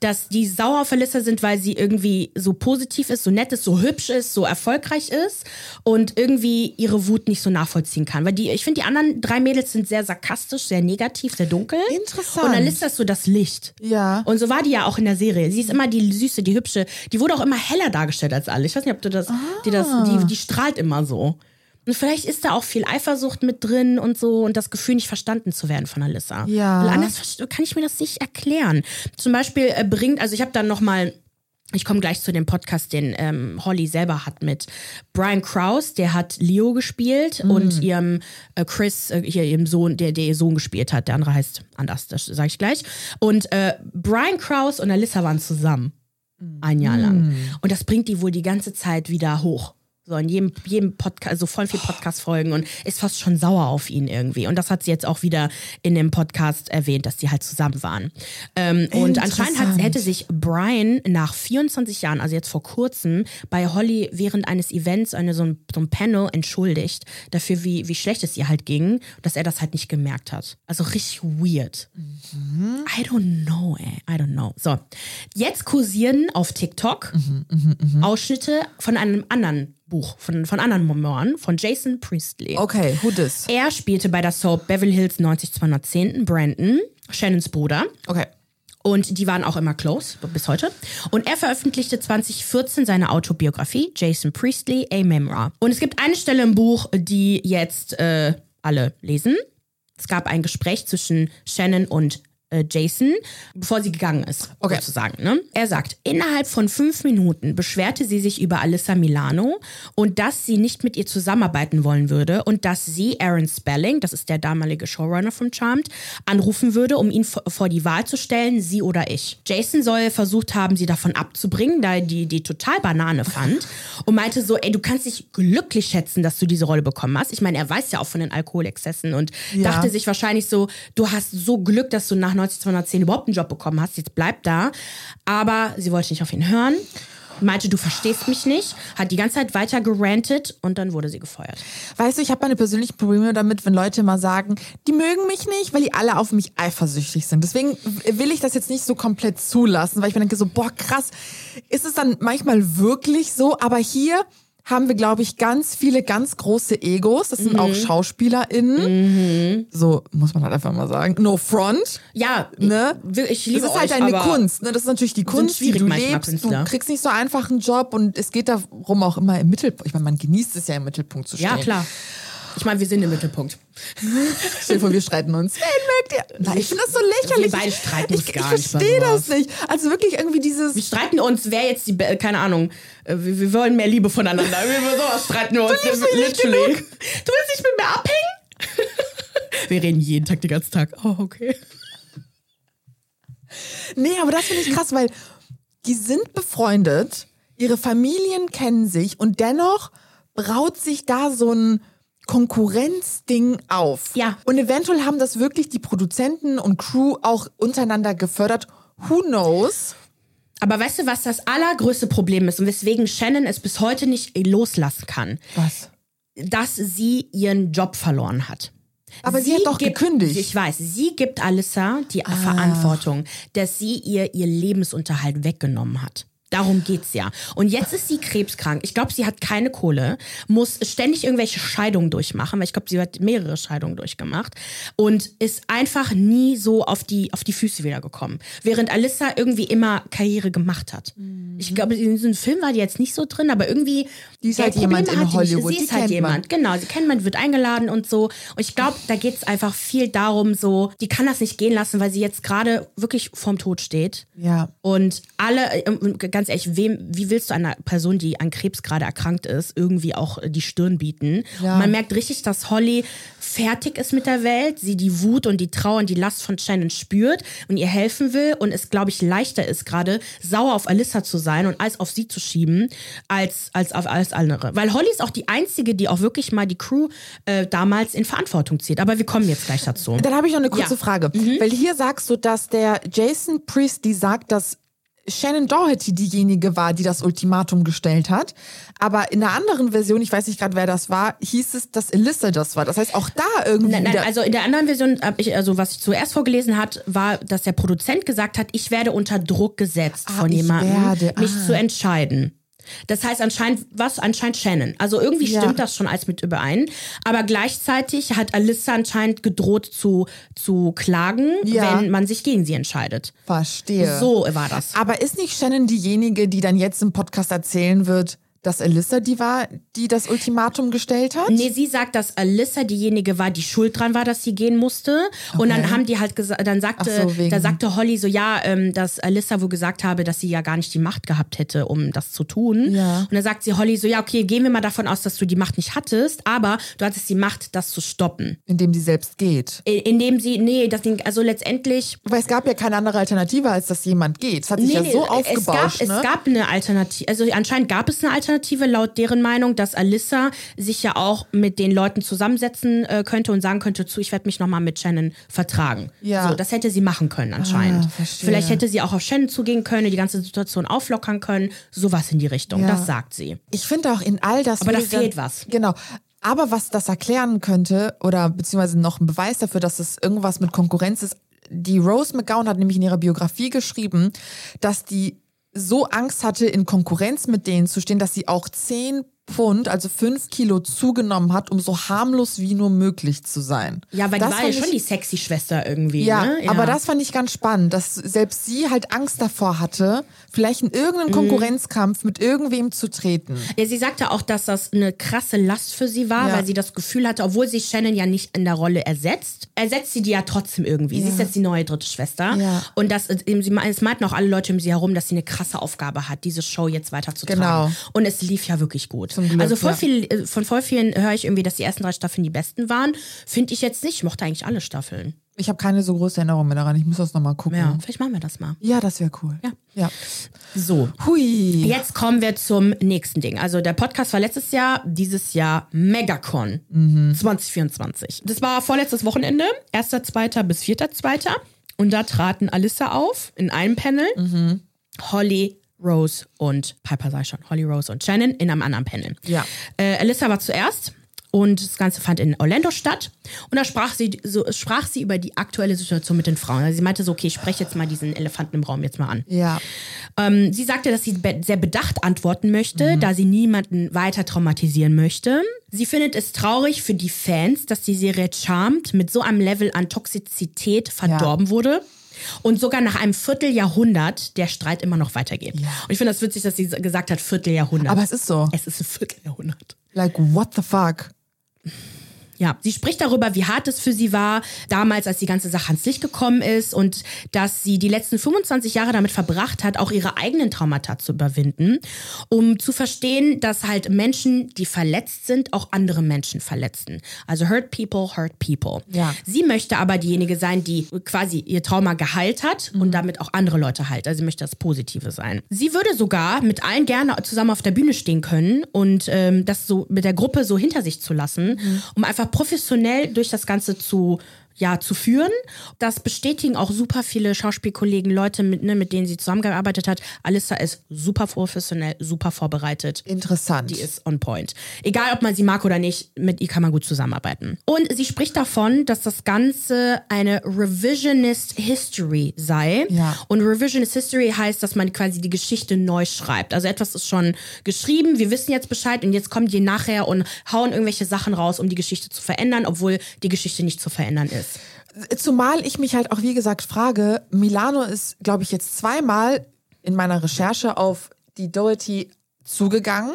dass die sauer auf Alyssa sind, weil sie irgendwie so positiv ist, so nett ist, so hübsch ist, so erfolgreich ist und irgendwie ihre Wut nicht so nachvollziehen kann. Weil die, ich finde, die anderen drei Mädels sind sehr sarkastisch, sehr negativ, sehr dunkel. Interessant. Und Alyssa ist so das Licht. Ja. Und so war die ja auch in der Serie. Sie ist immer die süße, die hübsche. Die wurde auch immer heller dargestellt als alle. Ich weiß nicht, ob du das, die das, die, die strahlt immer so. Und vielleicht ist da auch viel Eifersucht mit drin und so und das Gefühl, nicht verstanden zu werden von Alyssa. Ja. Weil anders kann ich mir das nicht erklären. Zum Beispiel äh, bringt, also ich habe dann noch mal ich komme gleich zu dem Podcast, den ähm, Holly selber hat mit Brian Krause, der hat Leo gespielt und ihrem äh, Chris, äh, hier ihrem Sohn, der, der ihr Sohn gespielt hat. Der andere heißt anders, das sage ich gleich. Und äh, Brian Krause und Alyssa waren zusammen. Ein Jahr lang. Und das bringt die wohl die ganze Zeit wieder hoch. So in jedem, jedem Podcast, so voll viel Podcast-Folgen und ist fast schon sauer auf ihn irgendwie. Und das hat sie jetzt auch wieder in dem Podcast erwähnt, dass die halt zusammen waren. Ähm, und anscheinend hat, hätte sich Brian nach 24 Jahren, also jetzt vor kurzem, bei Holly während eines Events, eine, so, ein, so ein Panel entschuldigt, dafür, wie, wie schlecht es ihr halt ging, dass er das halt nicht gemerkt hat. Also richtig weird. I don't know, ey. I don't know. So, jetzt kursieren auf TikTok Ausschnitte von einem anderen Buch, von, von anderen Memoiren, von Jason Priestley. Okay, who this? Er spielte bei der Soap Beverly Hills 90210 Brandon, Shannons Bruder. Okay. Und die waren auch immer close, bis heute. Und er veröffentlichte 2014 seine Autobiografie, Jason Priestley, A Memoir. Und es gibt eine Stelle im Buch, die jetzt äh, alle lesen. Es gab ein Gespräch zwischen Shannon und Jason, bevor sie gegangen ist, Okay. sozusagen. Ne? Er sagt, innerhalb von fünf Minuten beschwerte sie sich über Alyssa Milano und dass sie nicht mit ihr zusammenarbeiten wollen würde und dass sie Aaron Spelling, das ist der damalige Showrunner von Charmed, anrufen würde, um ihn vor die Wahl zu stellen, sie oder ich. Jason soll versucht haben, sie davon abzubringen, da er die die total Banane fand und meinte so, ey, du kannst dich glücklich schätzen, dass du diese Rolle bekommen hast. Ich meine, er weiß ja auch von den Alkoholexzessen und Ja. dachte sich wahrscheinlich so, du hast so Glück, dass du nach 90210 überhaupt einen Job bekommen hast, jetzt bleib da. Aber sie wollte nicht auf ihn hören, meinte, du verstehst mich nicht, hat die ganze Zeit weiter gerantet und dann wurde sie gefeuert. Weißt du, ich habe meine persönlichen Probleme damit, wenn Leute mal sagen, die mögen mich nicht, weil die alle auf mich eifersüchtig sind. Deswegen will ich das jetzt nicht so komplett zulassen, weil ich mir denke so, boah, krass, ist es dann manchmal wirklich so? Aber hier haben wir, glaube ich, ganz viele ganz große Egos. Das sind Mhm. auch SchauspielerInnen. So muss man halt einfach mal sagen. No front. Ja, Ne? ich, liebe das ist halt euch, eine aber Kunst. Ne? Das ist natürlich die Kunst, die du lebst. Künstler. Du kriegst nicht so einfach einen Job und es geht darum auch immer im Mittelpunkt. Ich meine, man genießt es ja im Mittelpunkt zu stehen. Ja, klar. Ich meine, wir sind im Mittelpunkt. Stell vor, wir streiten uns. Wen mögt ihr? Nein, ich finde das so lächerlich. Wir beide streiten ich, uns gar ich nicht bei verstehe das nicht. Also wirklich irgendwie dieses. Wir streiten uns, wer jetzt die, Be- keine Ahnung, äh, wir, wir wollen mehr Liebe voneinander. Wir, sowas streiten wir uns. Du liebst mich nicht literally. genug. Du willst nicht mit mir abhängen? wir reden jeden Tag, den ganzen Tag. Oh, okay. Nee, aber das finde ich krass, weil die sind befreundet, ihre Familien kennen sich und dennoch braut sich da so ein Konkurrenzding auf. Ja. Und eventuell haben das wirklich die Produzenten und Crew auch untereinander gefördert. Who knows? Aber weißt du, was das allergrößte Problem ist und weswegen Shannon es bis heute nicht loslassen kann? Was? Dass sie ihren Job verloren hat. Aber sie hat doch gekündigt. Ich weiß, sie gibt Alyssa die Verantwortung, dass sie ihr ihr Lebensunterhalt weggenommen hat. Darum geht's ja. Und jetzt ist sie krebskrank. Ich glaube, sie hat keine Kohle, muss ständig irgendwelche Scheidungen durchmachen, weil ich glaube, sie hat mehrere Scheidungen durchgemacht und ist einfach nie so auf die, auf die Füße wiedergekommen. Während Alyssa irgendwie immer Karriere gemacht hat. Ich glaube, in diesem Film war die jetzt nicht so drin, aber irgendwie. Die ist halt jemand in. Hollywood, Sie die ist halt kennt man. jemand. Genau, sie kennt man, wird eingeladen und so. Und ich glaube, da geht es einfach viel darum, so, die kann das nicht gehen lassen, weil sie jetzt gerade wirklich vorm Tod steht. Ja. Und alle, äh, und ganz ehrlich, wem, wie willst du einer Person, die an Krebs gerade erkrankt ist, irgendwie auch die Stirn bieten? Ja. Man merkt richtig, dass Holly fertig ist mit der Welt, sie die Wut und die Trauer und die Last von Shannon spürt und ihr helfen will und es, glaube ich, leichter ist gerade, sauer auf Alyssa zu sein und alles auf sie zu schieben, als, als auf alles andere. Weil Holly ist auch die Einzige, die auch wirklich mal die Crew äh, damals in Verantwortung zieht. Aber wir kommen jetzt gleich dazu. Dann habe ich noch eine kurze Ja. Frage. Weil hier sagst du, dass der Jason Priestley sagt, dass Shannon Doherty diejenige war, die das Ultimatum gestellt hat. Aber in einer anderen Version, ich weiß nicht gerade, wer das war, hieß es, dass Alyssa das war. Das heißt, auch da irgendwie. Nein, nein, also in der anderen Version, ich, also was ich zuerst vorgelesen hat, war, dass der Produzent gesagt hat, ich werde unter Druck gesetzt von ich jemandem, werde, mich ah. zu entscheiden. Das heißt anscheinend, was? Anscheinend Shannon. Also irgendwie Ja. stimmt das schon alles mit überein. Aber gleichzeitig hat Alyssa anscheinend gedroht zu, zu klagen, Ja. wenn man sich gegen sie entscheidet. Verstehe. So war das. Aber ist nicht Shannon diejenige, die dann jetzt im Podcast erzählen wird, dass Alyssa die war, die das Ultimatum gestellt hat? Nee, sie sagt, dass Alyssa diejenige war, die schuld dran war, dass sie gehen musste. Und dann Okay. haben die halt gesagt, dann sagte, so, da sagte Holly so, ja, ähm, dass Alyssa wohl gesagt habe, dass sie ja gar nicht die Macht gehabt hätte, um das zu tun. Ja. Und dann sagt sie Holly so, ja, okay, gehen wir mal davon aus, dass du die Macht nicht hattest, aber du hattest die Macht, das zu stoppen. Indem sie selbst geht. I- Indem sie, nee, das Ding, also letztendlich Weil es gab ja keine andere Alternative, als dass jemand geht. Es hat sich ja so es aufgebauscht. gab, ne? es gab eine Alternative, also anscheinend gab es eine Alternative laut deren Meinung, dass Alyssa sich ja auch mit den Leuten zusammensetzen äh, könnte und sagen könnte zu, ich werde mich nochmal mit Shannon vertragen. Ja. So, das hätte sie machen können anscheinend. Ah. Vielleicht hätte sie auch auf Shannon zugehen können, die ganze Situation auflockern können, sowas in die Richtung. Ja. Das sagt sie. Ich finde auch in all das. Aber da fehlt was. Genau. Aber was das erklären könnte, oder beziehungsweise noch ein Beweis dafür, dass es irgendwas mit Konkurrenz ist, die Rose McGowan hat nämlich in ihrer Biografie geschrieben, dass die so Angst hatte, in Konkurrenz mit denen zu stehen, dass sie auch zehn Pfund, also fünf Kilo zugenommen hat, um so harmlos wie nur möglich zu sein. Ja, weil das die war ja fand schon ich- die sexy Schwester irgendwie. ja, ne? aber das fand ich ganz spannend, dass selbst sie halt Angst davor hatte, vielleicht in Mhm. irgendeinen Konkurrenzkampf mit irgendwem zu treten. Ja, sie sagte auch, dass das eine krasse Last für sie war, Ja. weil sie das Gefühl hatte, obwohl sie Shannon ja nicht in der Rolle ersetzt, ersetzt sie die ja trotzdem irgendwie. Sie ist jetzt die neue dritte Schwester. Ja. Und das, es meinten auch alle Leute um sie herum, dass sie eine krasse Aufgabe hat, diese Show jetzt weiterzutragen. Genau. Und es lief ja wirklich gut. Glück, also voll ja. viel, äh, von voll vielen höre ich irgendwie, dass die ersten drei Staffeln die besten waren. Finde ich jetzt nicht. Ich mochte eigentlich alle Staffeln. Ich habe keine so große Erinnerung mehr daran. Ich muss das nochmal gucken. Ja, vielleicht machen wir das mal. Ja, das wäre cool. Ja. ja. So. Hui. Jetzt kommen wir zum nächsten Ding. Also der Podcast war letztes Jahr, dieses Jahr Megacon 2024. Das war vorletztes Wochenende, 1.2. bis 4.2. Und da traten Alissa auf in einem Panel, Holly, Rose und Piper sei schon, Holly, Rose und Shannon in einem anderen Panel. Ja. Äh, Alyssa war zuerst und das Ganze fand in Orlando statt. Und da sprach sie, so, sprach sie über die aktuelle Situation mit den Frauen. Also sie meinte so, okay, ich spreche jetzt mal diesen Elefanten im Raum jetzt mal an. Ja. Ähm, sie sagte, dass sie be sehr bedacht antworten möchte, Mhm. da sie niemanden weiter traumatisieren möchte. Sie findet es traurig für die Fans, dass die Serie Charmed mit so einem Level an Toxizität verdorben wurde. Und sogar nach einem Vierteljahrhundert der Streit immer noch weitergeht. Und ich finde das witzig, dass sie gesagt hat, Vierteljahrhundert. Aber es ist so. es ist ein Vierteljahrhundert. Like, what the fuck? Ja, sie spricht darüber, wie hart es für sie war, damals, als die ganze Sache ans Licht gekommen ist und dass sie die letzten 25 Jahre damit verbracht hat, auch ihre eigenen Traumata zu überwinden, um zu verstehen, dass halt Menschen, die verletzt sind, auch andere Menschen verletzen. Also hurt people, hurt people. Ja. Sie möchte aber diejenige sein, die quasi ihr Trauma geheilt hat und damit auch andere Leute heilt. Also sie möchte das Positive sein. Sie würde sogar mit allen gerne zusammen auf der Bühne stehen können und ähm, das so mit der Gruppe so hinter sich zu lassen, um einfach professionell durch das Ganze zu ja, zu führen. Das bestätigen auch super viele Schauspielkollegen, Leute, mit, ne, mit denen sie zusammengearbeitet hat. Alissa ist super professionell, super vorbereitet. Interessant. Die ist on point. Egal, ob man sie mag oder nicht, mit ihr kann man gut zusammenarbeiten. Und sie spricht davon, dass das Ganze eine Revisionist History sei. Ja. Und Revisionist History heißt, dass man quasi die Geschichte neu schreibt. Also etwas ist schon geschrieben, wir wissen jetzt Bescheid und jetzt kommen die nachher und hauen irgendwelche Sachen raus, um die Geschichte zu verändern, obwohl die Geschichte nicht zu verändern ist. Zumal ich mich halt auch, wie gesagt, frage, Milano ist, glaube ich, jetzt zweimal in meiner Recherche auf die Doherty zugegangen,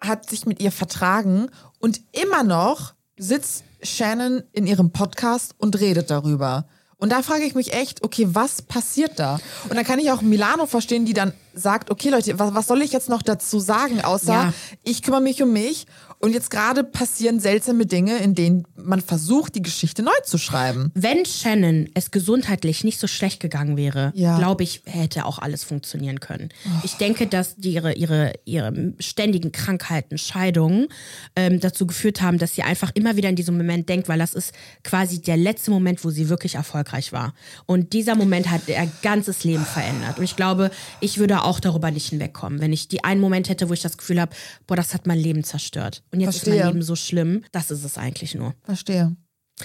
hat sich mit ihr vertragen und immer noch sitzt Shannon in ihrem Podcast und redet darüber. Und da frage ich mich echt, okay, was passiert da? Und dann kann ich auch Milano verstehen, die dann sagt, okay Leute, was, was soll ich jetzt noch dazu sagen, außer Ja. ich kümmere mich um mich und jetzt gerade passieren seltsame Dinge, in denen man versucht, die Geschichte neu zu schreiben. Wenn Shannon es gesundheitlich nicht so schlecht gegangen wäre, Ja. glaube ich, hätte auch alles funktionieren können. Ich denke, dass die ihre, ihre, ihre ständigen Krankheiten, Scheidungen ähm, dazu geführt haben, dass sie einfach immer wieder in diesem Moment denkt, weil das ist quasi der letzte Moment, wo sie wirklich erfolgreich war. Und dieser Moment hat ihr ganzes Leben verändert. Und ich glaube, ich würde auch darüber nicht hinwegkommen, wenn ich die einen Moment hätte, wo ich das Gefühl habe, boah, das hat mein Leben zerstört. Und jetzt ist Verstehe. mein Leben so schlimm. Das ist es eigentlich nur. Verstehe.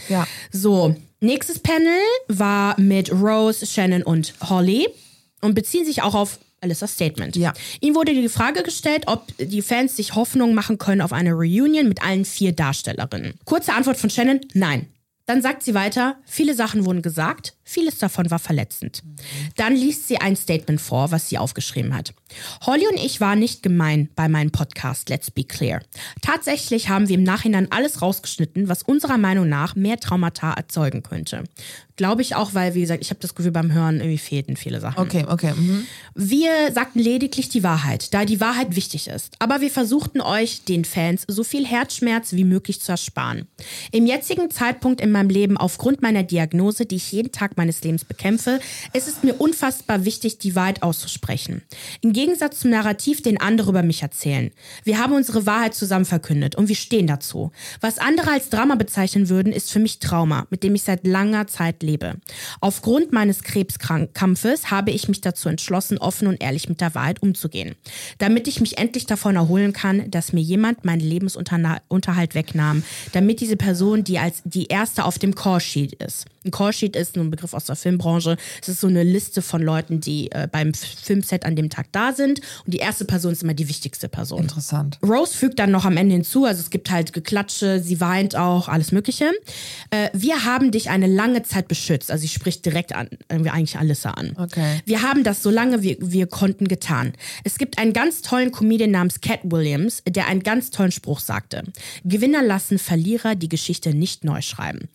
Ja. So, nächstes Panel war mit Rose, Shannon und Holly und beziehen sich auch auf Alissas Statement. Ja. Ihnen wurde die Frage gestellt, ob die Fans sich Hoffnung machen können auf eine Reunion mit allen vier Darstellerinnen. Kurze Antwort von Shannon, nein. Dann sagt sie weiter, viele Sachen wurden gesagt, vieles davon war verletzend. Dann liest sie ein Statement vor, was sie aufgeschrieben hat. Holly und ich waren nicht gemein bei meinem Podcast Let's Be Clear. Tatsächlich haben wir im Nachhinein alles rausgeschnitten, was unserer Meinung nach mehr Traumata erzeugen könnte. Glaube ich auch, weil, wie gesagt, ich habe das Gefühl, beim Hören irgendwie fehlten viele Sachen. Okay, okay. Mhm. Wir sagten lediglich die Wahrheit, da die Wahrheit wichtig ist. Aber wir versuchten euch, den Fans, so viel Herzschmerz wie möglich zu ersparen. Im jetzigen Zeitpunkt in meinem Leben, aufgrund meiner Diagnose, die ich jeden Tag meines Lebens bekämpfe, ist es mir unfassbar wichtig, die Wahrheit auszusprechen. Im Gegensatz zum Narrativ, den andere über mich erzählen. Wir haben unsere Wahrheit zusammen verkündet und wir stehen dazu. Was andere als Drama bezeichnen würden, ist für mich Trauma, mit dem ich seit langer Zeit lebe. Aufgrund meines Krebskampfes habe ich mich dazu entschlossen, offen und ehrlich mit der Wahrheit umzugehen. Damit ich mich endlich davon erholen kann, dass mir jemand meinen Lebensunterhalt wegnahm. Damit diese Person, die als die erste auf dem Call-Sheet ist. Ein Call-Sheet ist ein Begriff aus der Filmbranche. Es ist so eine Liste von Leuten, die äh, beim Filmset an dem Tag da sind. Und die erste Person ist immer die wichtigste Person. Interessant. Rose fügt dann noch am Ende hinzu, also es gibt halt Geklatsche, sie weint auch, alles Mögliche. Äh, wir haben dich eine lange Zeit beschützt. Also sie spricht direkt an, irgendwie eigentlich Alyssa an. Okay. Wir haben das so lange wir, wir konnten getan. Es gibt einen ganz tollen Comedian namens Cat Williams, der einen ganz tollen Spruch sagte. Gewinner lassen Verlierer die Geschichte nicht neu schreiben.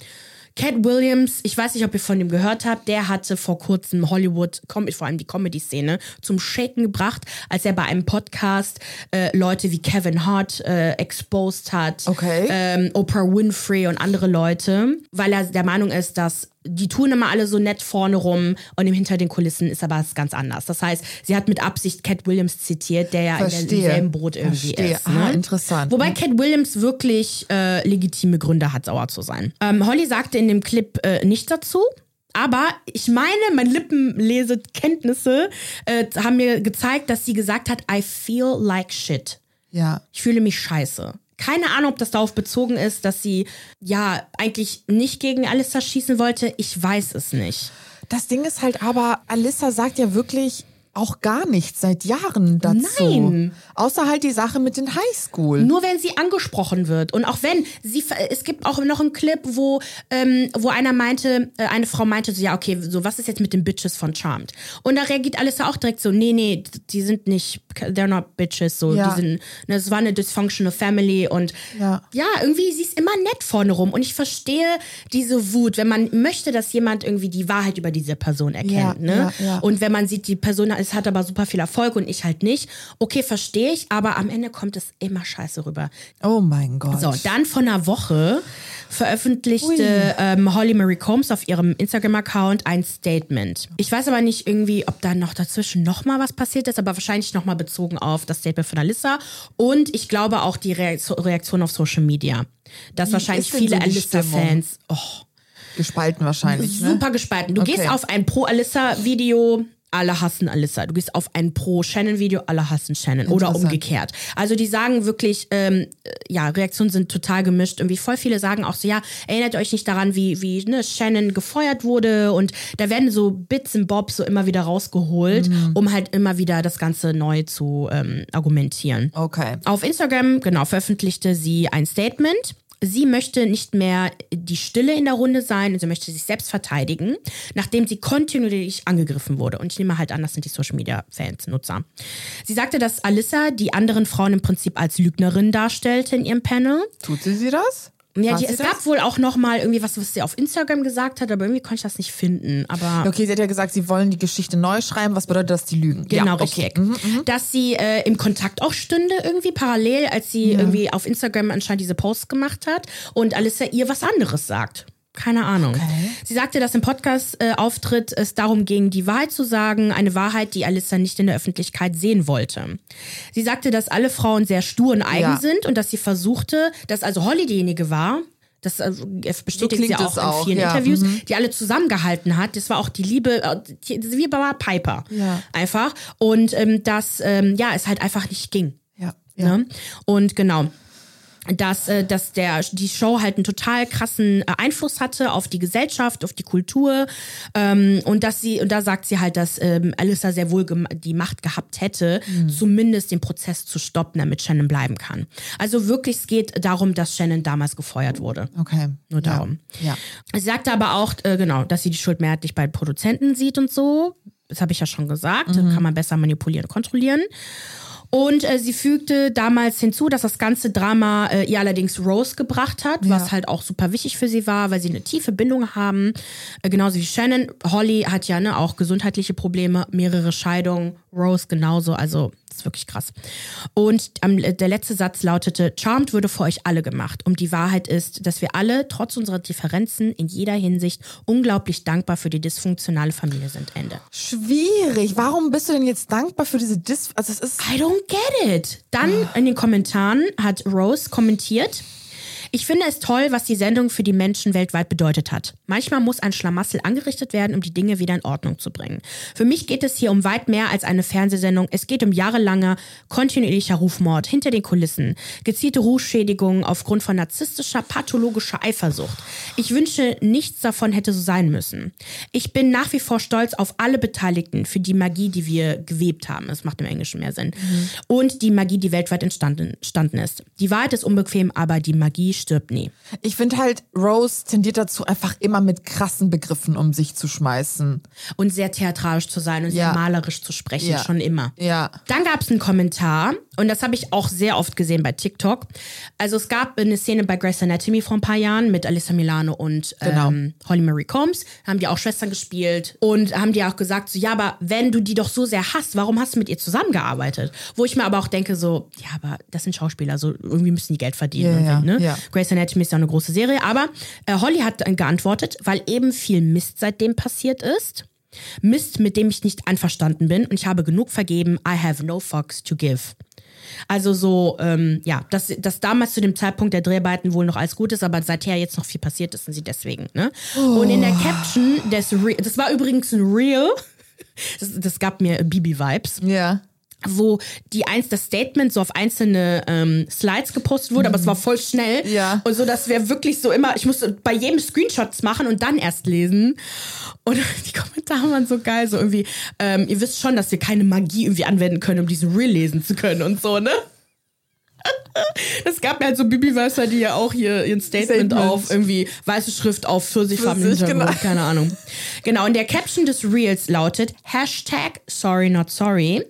Cat Williams, ich weiß nicht, ob ihr von ihm gehört habt, der hatte vor kurzem Hollywood, vor allem die Comedy-Szene, zum Shaken gebracht, als er bei einem Podcast äh, Leute wie Kevin Hart äh, exposed hat, Okay. ähm, Oprah Winfrey und andere Leute, weil er der Meinung ist, dass die tun immer alle so nett vorne rum und im hinter den Kulissen ist aber es ganz anders. Das heißt, sie hat mit Absicht Cat Williams zitiert, der ja Verstehe. in demselben Boot irgendwie Verstehe. ist. Aha, Ne? interessant. Wobei Cat Williams wirklich äh, legitime Gründe hat, sauer zu sein. Ähm, Holly sagte in dem Clip äh, nichts dazu. Aber ich meine, meine Lippenlesekenntnisse äh, haben mir gezeigt, dass sie gesagt hat, I feel like shit. Ja. Ich fühle mich scheiße. Keine Ahnung, ob das darauf bezogen ist, dass sie ja eigentlich nicht gegen Alissa schießen wollte. Ich weiß es nicht. Das Ding ist halt aber, Alissa sagt ja wirklich auch gar nichts seit Jahren dazu. Nein. Außer halt die Sache mit den Highschool. Nur wenn sie angesprochen wird. Und auch wenn sie, es gibt auch noch einen Clip, wo, ähm, wo einer meinte, äh, eine Frau meinte so, ja, okay, so, was ist jetzt mit den Bitches von Charmed? Und da reagiert Alissa auch direkt so, nee, nee, die sind nicht, they're not Bitches, so, Ja. die sind, ne, es war eine dysfunctional family und Ja. ja, irgendwie, sie ist immer nett vorne rum. Und ich verstehe diese Wut, wenn man möchte, dass jemand irgendwie die Wahrheit über diese Person erkennt, Ja, ne? Und wenn man sieht, die Person es hat aber super viel Erfolg und ich halt nicht, okay, verstehe ich, aber am Ende kommt es immer scheiße rüber. Oh mein Gott. So, dann vor einer Woche veröffentlichte ähm, Holly Marie Combs auf ihrem Instagram-Account ein Statement. Ich weiß aber nicht irgendwie, ob da noch dazwischen noch mal was passiert ist, aber wahrscheinlich noch mal bezogen auf das Statement von Alyssa und ich glaube auch die Reaktion auf Social Media. Dass wahrscheinlich ist denn viele so? Alyssa-Fans oh, Gespalten wahrscheinlich, ne? super gespalten. Du Okay. gehst auf ein Pro-Alyssa-Video, alle hassen Alyssa. Du gehst auf ein Pro-Shannon-Video, alle hassen Shannon. Oder umgekehrt. Also die sagen wirklich, ähm, äh, ja, Reaktionen sind total gemischt. Irgendwie voll viele sagen auch so, ja, erinnert euch nicht daran, wie, wie ne, Shannon gefeuert wurde. Und da werden so Bits und Bobs so immer wieder rausgeholt, Mhm. um halt immer wieder das Ganze neu zu ähm, argumentieren. Okay. Auf Instagram, genau, veröffentlichte sie ein Statement. Sie möchte nicht mehr die Stille in der Runde sein, sie möchte sich selbst verteidigen, nachdem sie kontinuierlich angegriffen wurde. Und ich nehme halt an, das sind die Social Media Fans, Nutzer. Sie sagte, dass Alyssa die anderen Frauen im Prinzip als Lügnerin darstellte in ihrem Panel. Tut sie sie das? Ja, die, es das? gab wohl auch noch mal irgendwie was, was sie auf Instagram gesagt hat, aber irgendwie konnte ich das nicht finden. Aber Okay, sie hat ja gesagt, sie wollen die Geschichte neu schreiben. Was bedeutet das, die lügen? Genau, ja, richtig. Okay. Mhm, Dass sie äh, im Kontakt auch stünde, irgendwie parallel, als sie irgendwie auf Instagram anscheinend diese Posts gemacht hat und Alyssa ihr was anderes sagt. Keine Ahnung. Sie sagte, dass im Podcast-Auftritt es darum ging, die Wahrheit zu sagen, eine Wahrheit, die Alyssa nicht in der Öffentlichkeit sehen wollte. Sie sagte, dass alle Frauen sehr stur und eigen Ja. sind und dass sie versuchte, dass also Holly diejenige war, das also, es bestätigt klingt sie auch, auch, in vielen ja, Interviews, mhm. die alle zusammengehalten hat. Das war auch die Liebe, äh, wie bei Piper. Ja. Einfach. Und ähm, dass ähm, ja, es halt einfach nicht ging. Ja, ja. Ne? Und genau. Dass, äh, dass der, die Show halt einen total krassen äh, Einfluss hatte auf die Gesellschaft, auf die Kultur. Ähm, und dass sie, und da sagt sie halt, dass ähm, Alyssa sehr wohl die Macht gehabt hätte, Mhm. zumindest den Prozess zu stoppen, damit Shannon bleiben kann. Also wirklich, es geht darum, dass Shannon damals gefeuert wurde. Okay. Nur ja. darum. Ja. Sie sagte aber auch, äh, genau, dass sie die Schuld mehrheitlich bei Produzenten sieht und so. Das habe ich ja schon gesagt. Mhm. Kann man besser manipulieren und kontrollieren. Und äh, sie fügte damals hinzu, dass das ganze Drama äh, ihr allerdings Rose gebracht hat, was halt auch super wichtig für sie war, weil sie eine tiefe Bindung haben. Äh, genauso wie Shannon. Holly hat ja ne, auch gesundheitliche Probleme, mehrere Scheidungen. Rose genauso. Also das ist wirklich krass. Und am, der letzte Satz lautete, Charmed wurde für euch alle gemacht. Und die Wahrheit ist, dass wir alle, trotz unserer Differenzen, in jeder Hinsicht unglaublich dankbar für die dysfunktionale Familie sind. Ende. Schwierig. Warum bist du denn jetzt dankbar für diese Dis... Also es ist... I don't get it. Dann in den Kommentaren hat Rose kommentiert, Ich finde es toll, was die Sendung für die Menschen weltweit bedeutet hat. Manchmal muss ein Schlamassel angerichtet werden, um die Dinge wieder in Ordnung zu bringen. Für mich geht es hier um weit mehr als eine Fernsehsendung. Es geht um jahrelanger, kontinuierlicher Rufmord hinter den Kulissen, gezielte Rufschädigungen aufgrund von narzisstischer, pathologischer Eifersucht. Ich wünsche, nichts davon hätte so sein müssen. Ich bin nach wie vor stolz auf alle Beteiligten für die Magie, die wir gewebt haben. Das macht im Englischen mehr Sinn. Und die Magie, die weltweit entstanden, entstanden ist. Die Wahrheit ist unbequem, aber die Magie stirbt nie. Ich finde halt, Rose tendiert dazu, einfach immer mit krassen Begriffen um sich zu schmeißen. Und sehr theatralisch zu sein und Ja. sehr malerisch zu sprechen, Ja. schon immer. Ja. Dann gab es einen Kommentar, und das habe ich auch sehr oft gesehen bei TikTok. Also es gab eine Szene bei Grey's Anatomy vor ein paar Jahren mit Alyssa Milano und Genau. ähm, Holly Marie Combs. Haben die auch Schwestern gespielt und haben die auch gesagt, so, ja, aber wenn du die doch so sehr hasst, warum hast du mit ihr zusammengearbeitet? Wo ich mir aber auch denke, so, ja, aber das sind Schauspieler, so irgendwie müssen die Geld verdienen. Ja, und, ja, ne? ja. Grey's Anatomy ist ja eine große Serie, aber äh, Holly hat dann geantwortet, weil eben viel Mist seitdem passiert ist. Mist, mit dem ich nicht einverstanden bin und ich habe genug vergeben. I have no fucks to give. Also so, ähm, ja, dass, dass damals zu dem Zeitpunkt der Dreharbeiten wohl noch alles gut ist, aber seither jetzt noch viel passiert ist und sie deswegen, ne? Und in der Caption des Re das war übrigens ein Reel, das, das gab mir Bibi-Vibes Ja. Wo die eins das Statement so auf einzelne ähm, Slides gepostet wurde, aber es war voll schnell. Ja. Und so, dass wir wirklich so immer, ich musste bei jedem Screenshots machen und dann erst lesen. Und die Kommentare waren so geil, so irgendwie, ähm, ihr wisst schon, dass wir keine Magie irgendwie anwenden können, um diesen Reel lesen zu können und so, ne? Es gab ja halt so Bibi-Weißer, die ja auch hier ihren Statement, Statement. auf irgendwie weiße Schrift auf Pfirsichfarben Hintergrund, genau. keine Ahnung. Genau, und der Caption des Reels lautet Hashtag sorry not sorry.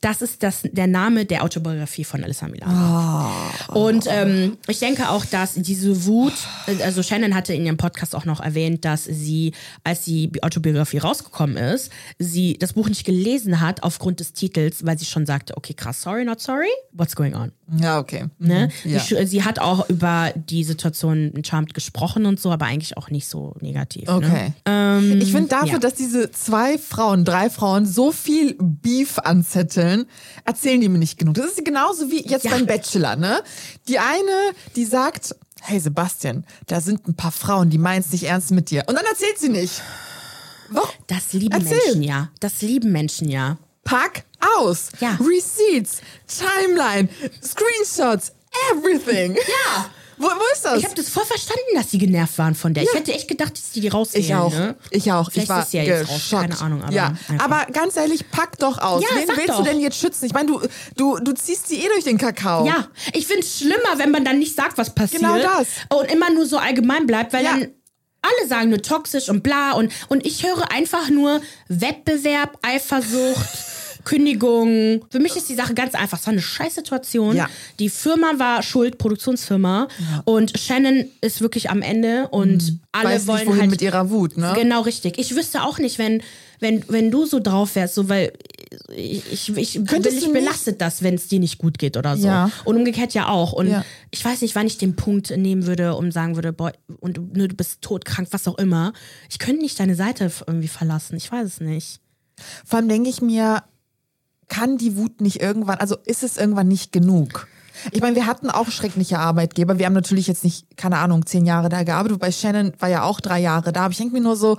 Das ist das, der Name der Autobiografie von Alyssa Milano. Und ähm, ich denke auch, dass diese Wut, also Shannon hatte in ihrem Podcast auch noch erwähnt, dass sie, als die Autobiografie rausgekommen ist, sie das Buch nicht gelesen hat aufgrund des Titels, weil sie schon sagte, okay, krass, sorry not sorry, what's going on? Ja, okay. Ne? Ja. Sie, sie hat auch über die Situation in Charmed gesprochen und so, aber eigentlich auch nicht so negativ. Ne? Okay. Ähm, ich finde dafür, ja. dass diese zwei Frauen, drei Frauen so viel Beef anzetteln, erzählen die mir nicht genug. Das ist genauso wie jetzt Ja. beim Bachelor, ne? Die eine, die sagt, hey Sebastian, da sind ein paar Frauen, die meinen es nicht ernst mit dir. Und dann erzählt sie nicht. Warum? Das lieben Erzähl. Menschen ja. Das lieben Menschen ja. Pack aus. Ja. Receipts, Timeline, Screenshots, everything. Ja. Wo, wo ist das? Ich habe das voll verstanden, dass sie genervt waren von der. Ich hätte echt gedacht, dass die die rausgehen. Ich auch. Ne? Ich auch. Vielleicht ich war ist ja jetzt raus. Keine Ahnung. Aber, ja. aber ganz ehrlich, pack doch aus. Ja, Wen willst doch. du denn jetzt schützen? Ich meine, du, du, du ziehst sie eh durch den Kakao. Ja, ich finde es schlimmer, wenn man dann nicht sagt, was passiert. Genau das. Und immer nur so allgemein bleibt, weil Ja. dann alle sagen nur toxisch und bla. Und, und ich höre einfach nur Wettbewerb, Eifersucht. Kündigung. Für mich ist die Sache ganz einfach. Es war eine Scheißsituation. Ja. Die Firma war schuld, Produktionsfirma. Und Shannon ist wirklich am Ende und alle Mhm. Weiß wollen nicht, halt mit ihrer Wut, ne? Genau, richtig. Ich wüsste auch nicht, wenn, wenn, wenn du so drauf wärst, so, weil ich, ich, ich Könntest nicht- belastet das, wenn es dir nicht gut geht oder so. Ja. Und umgekehrt ja auch. Und Ja. ich weiß nicht, wann ich den Punkt nehmen würde und sagen würde, boah, und du, du bist todkrank, was auch immer. Ich könnte nicht deine Seite irgendwie verlassen. Ich weiß es nicht. Vor allem denke ich mir, kann die Wut nicht irgendwann, also ist es irgendwann nicht genug? Ich meine, wir hatten auch schreckliche Arbeitgeber. Wir haben natürlich jetzt nicht, keine Ahnung, zehn Jahre da gearbeitet. Bei Shannon war ja auch drei Jahre da. Aber ich denke mir nur so,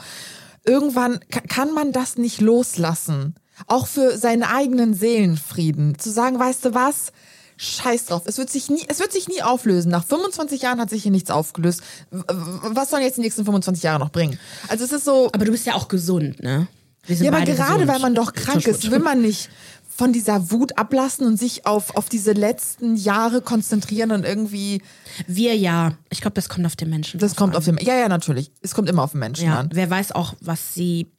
irgendwann ka- kann man das nicht loslassen. Auch für seinen eigenen Seelenfrieden. Zu sagen, weißt du was? Scheiß drauf. Es wird sich nie, es wird sich nie auflösen. Nach 25 Jahren hat sich hier nichts aufgelöst. Was sollen jetzt die nächsten 25 Jahre noch bringen? Also es ist so, Aber du bist ja auch gesund, ne? Ja, aber gerade gesund. weil man doch krank ist, will man nicht von dieser Wut ablassen und sich auf, auf diese letzten Jahre konzentrieren und irgendwie, Wir ja. Ich glaube, das kommt auf den Menschen. das kommt an. auf den, ja, ja, natürlich. Es kommt immer auf den Menschen Ja, an. wer weiß auch, was sie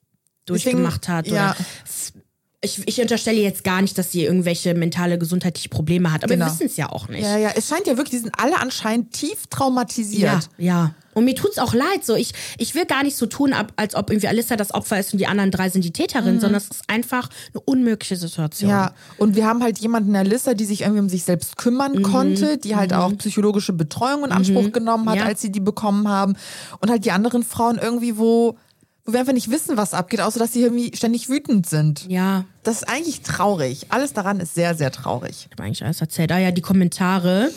Deswegen, durchgemacht hat. ja. Ich, ich unterstelle jetzt gar nicht, dass sie irgendwelche mentale, gesundheitliche Probleme hat, aber Genau. wir wissen es ja auch nicht. Ja, ja, es scheint ja wirklich, die sind alle anscheinend tief traumatisiert. ja, ja. Und mir tut's auch leid. So, ich, ich will gar nicht so tun, als ob irgendwie Alissa das Opfer ist und die anderen drei sind die Täterin, sondern es ist einfach eine unmögliche Situation. Mhm. Ja, und wir haben halt jemanden, Alissa, die sich irgendwie um sich selbst kümmern Mhm. konnte, die halt auch psychologische Betreuung in Anspruch genommen hat, Ja. als sie die bekommen haben. Und halt die anderen Frauen irgendwie, wo, wo wir einfach nicht wissen, was abgeht, außer dass sie irgendwie ständig wütend sind. Ja, das ist eigentlich traurig. Alles daran ist sehr, sehr traurig. Ich habe eigentlich alles erzählt. Ah ja, die Kommentare.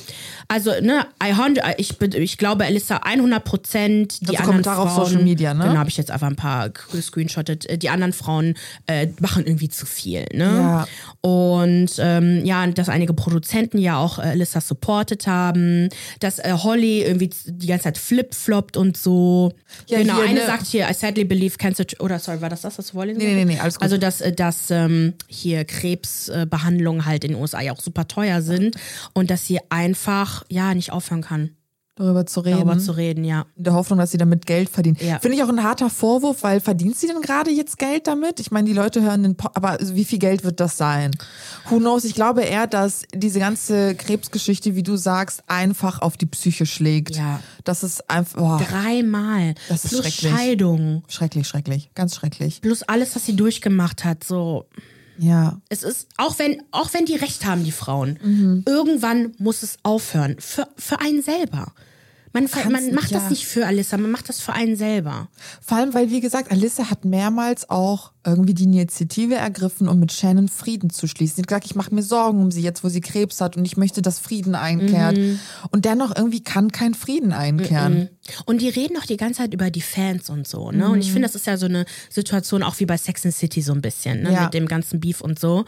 Also, ne, I, hund- ich, bin- ich glaube, Elissa 100 Prozent. Die Also anderen Kommentare auf Frauen, Social Media, ne? Genau, habe ich jetzt einfach ein paar gescreenshottet. Äh, Die anderen Frauen äh, machen irgendwie zu viel, ne? Ja. Und ähm, ja, dass einige Produzenten ja auch äh, Elissa supported haben, dass äh, Holly irgendwie die ganze Zeit flip-floppt und so. Ja, genau, hier, eine ne- sagt hier, I sadly believe cancer, oder sorry, war das das, was Holly Nee, nee, nee, nee, alles gut. Also, dass, äh, dass ähm, hier Krebsbehandlungen halt in den USA ja auch super teuer sind und dass sie einfach, ja, nicht aufhören kann, Darüber zu reden. darüber zu reden, ja. in der Hoffnung, dass sie damit Geld verdient. Ja. Finde ich auch ein harter Vorwurf, weil verdient sie denn gerade jetzt Geld damit? Ich meine, die Leute hören den po aber wie viel Geld wird das sein? Who knows? Ich glaube eher, dass diese ganze Krebsgeschichte, wie du sagst, einfach auf die Psyche schlägt. Ja. Das ist einfach boah, Dreimal. Das ist Plus schrecklich. Scheidung. schrecklich, schrecklich, ganz schrecklich. Plus alles, was sie durchgemacht hat, so. Ja. Es ist, auch wenn, auch wenn die recht haben, die Frauen, Mhm. irgendwann muss es aufhören. Für, für einen selber. Man, man macht nicht, das ja. nicht für Alissa, man macht das für einen selber. Vor allem, weil, wie gesagt, Alyssa hat mehrmals auch irgendwie die Initiative ergriffen, um mit Shannon Frieden zu schließen. Sie hat gesagt, ich mache mir Sorgen um sie jetzt, wo sie Krebs hat und ich möchte, dass Frieden einkehrt. Mhm. Und dennoch irgendwie kann kein Frieden einkehren. Und die reden auch die ganze Zeit über die Fans und so, ne? Mhm. Und ich finde, das ist ja so eine Situation auch wie bei Sex and City so ein bisschen, ne? Ja. Mit dem ganzen Beef und so.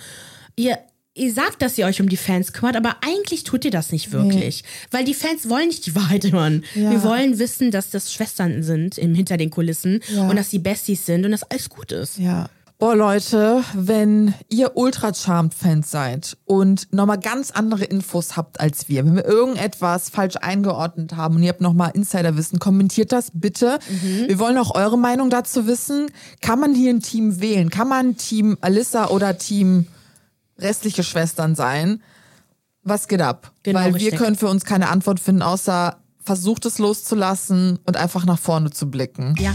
Ihr, ihr sagt, dass ihr euch um die Fans kümmert, aber eigentlich tut ihr das nicht wirklich. Weil die Fans wollen nicht die Wahrheit hören. Ja. Wir wollen wissen, dass das Schwestern sind im, hinter den Kulissen Ja. und dass sie Besties sind und dass alles gut ist. Ja. Boah, Leute, wenn ihr Ultra Charmed Fans seid und nochmal ganz andere Infos habt als wir, wenn wir irgendetwas falsch eingeordnet haben und ihr habt nochmal Insiderwissen, kommentiert das bitte. Wir wollen auch eure Meinung dazu wissen. Kann man hier ein Team wählen? Kann man Team Alyssa oder Team restliche Schwestern sein? Was geht ab? Genau, Weil richtig. wir können für uns keine Antwort finden, außer versucht es loszulassen und einfach nach vorne zu blicken. Ja.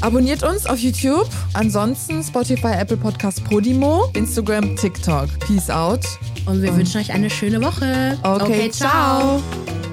Abonniert uns auf YouTube. Ansonsten Spotify, Apple Podcast, Podimo, Instagram, TikTok. Peace out. Und wir wünschen euch eine schöne Woche. Okay, ciao. ciao.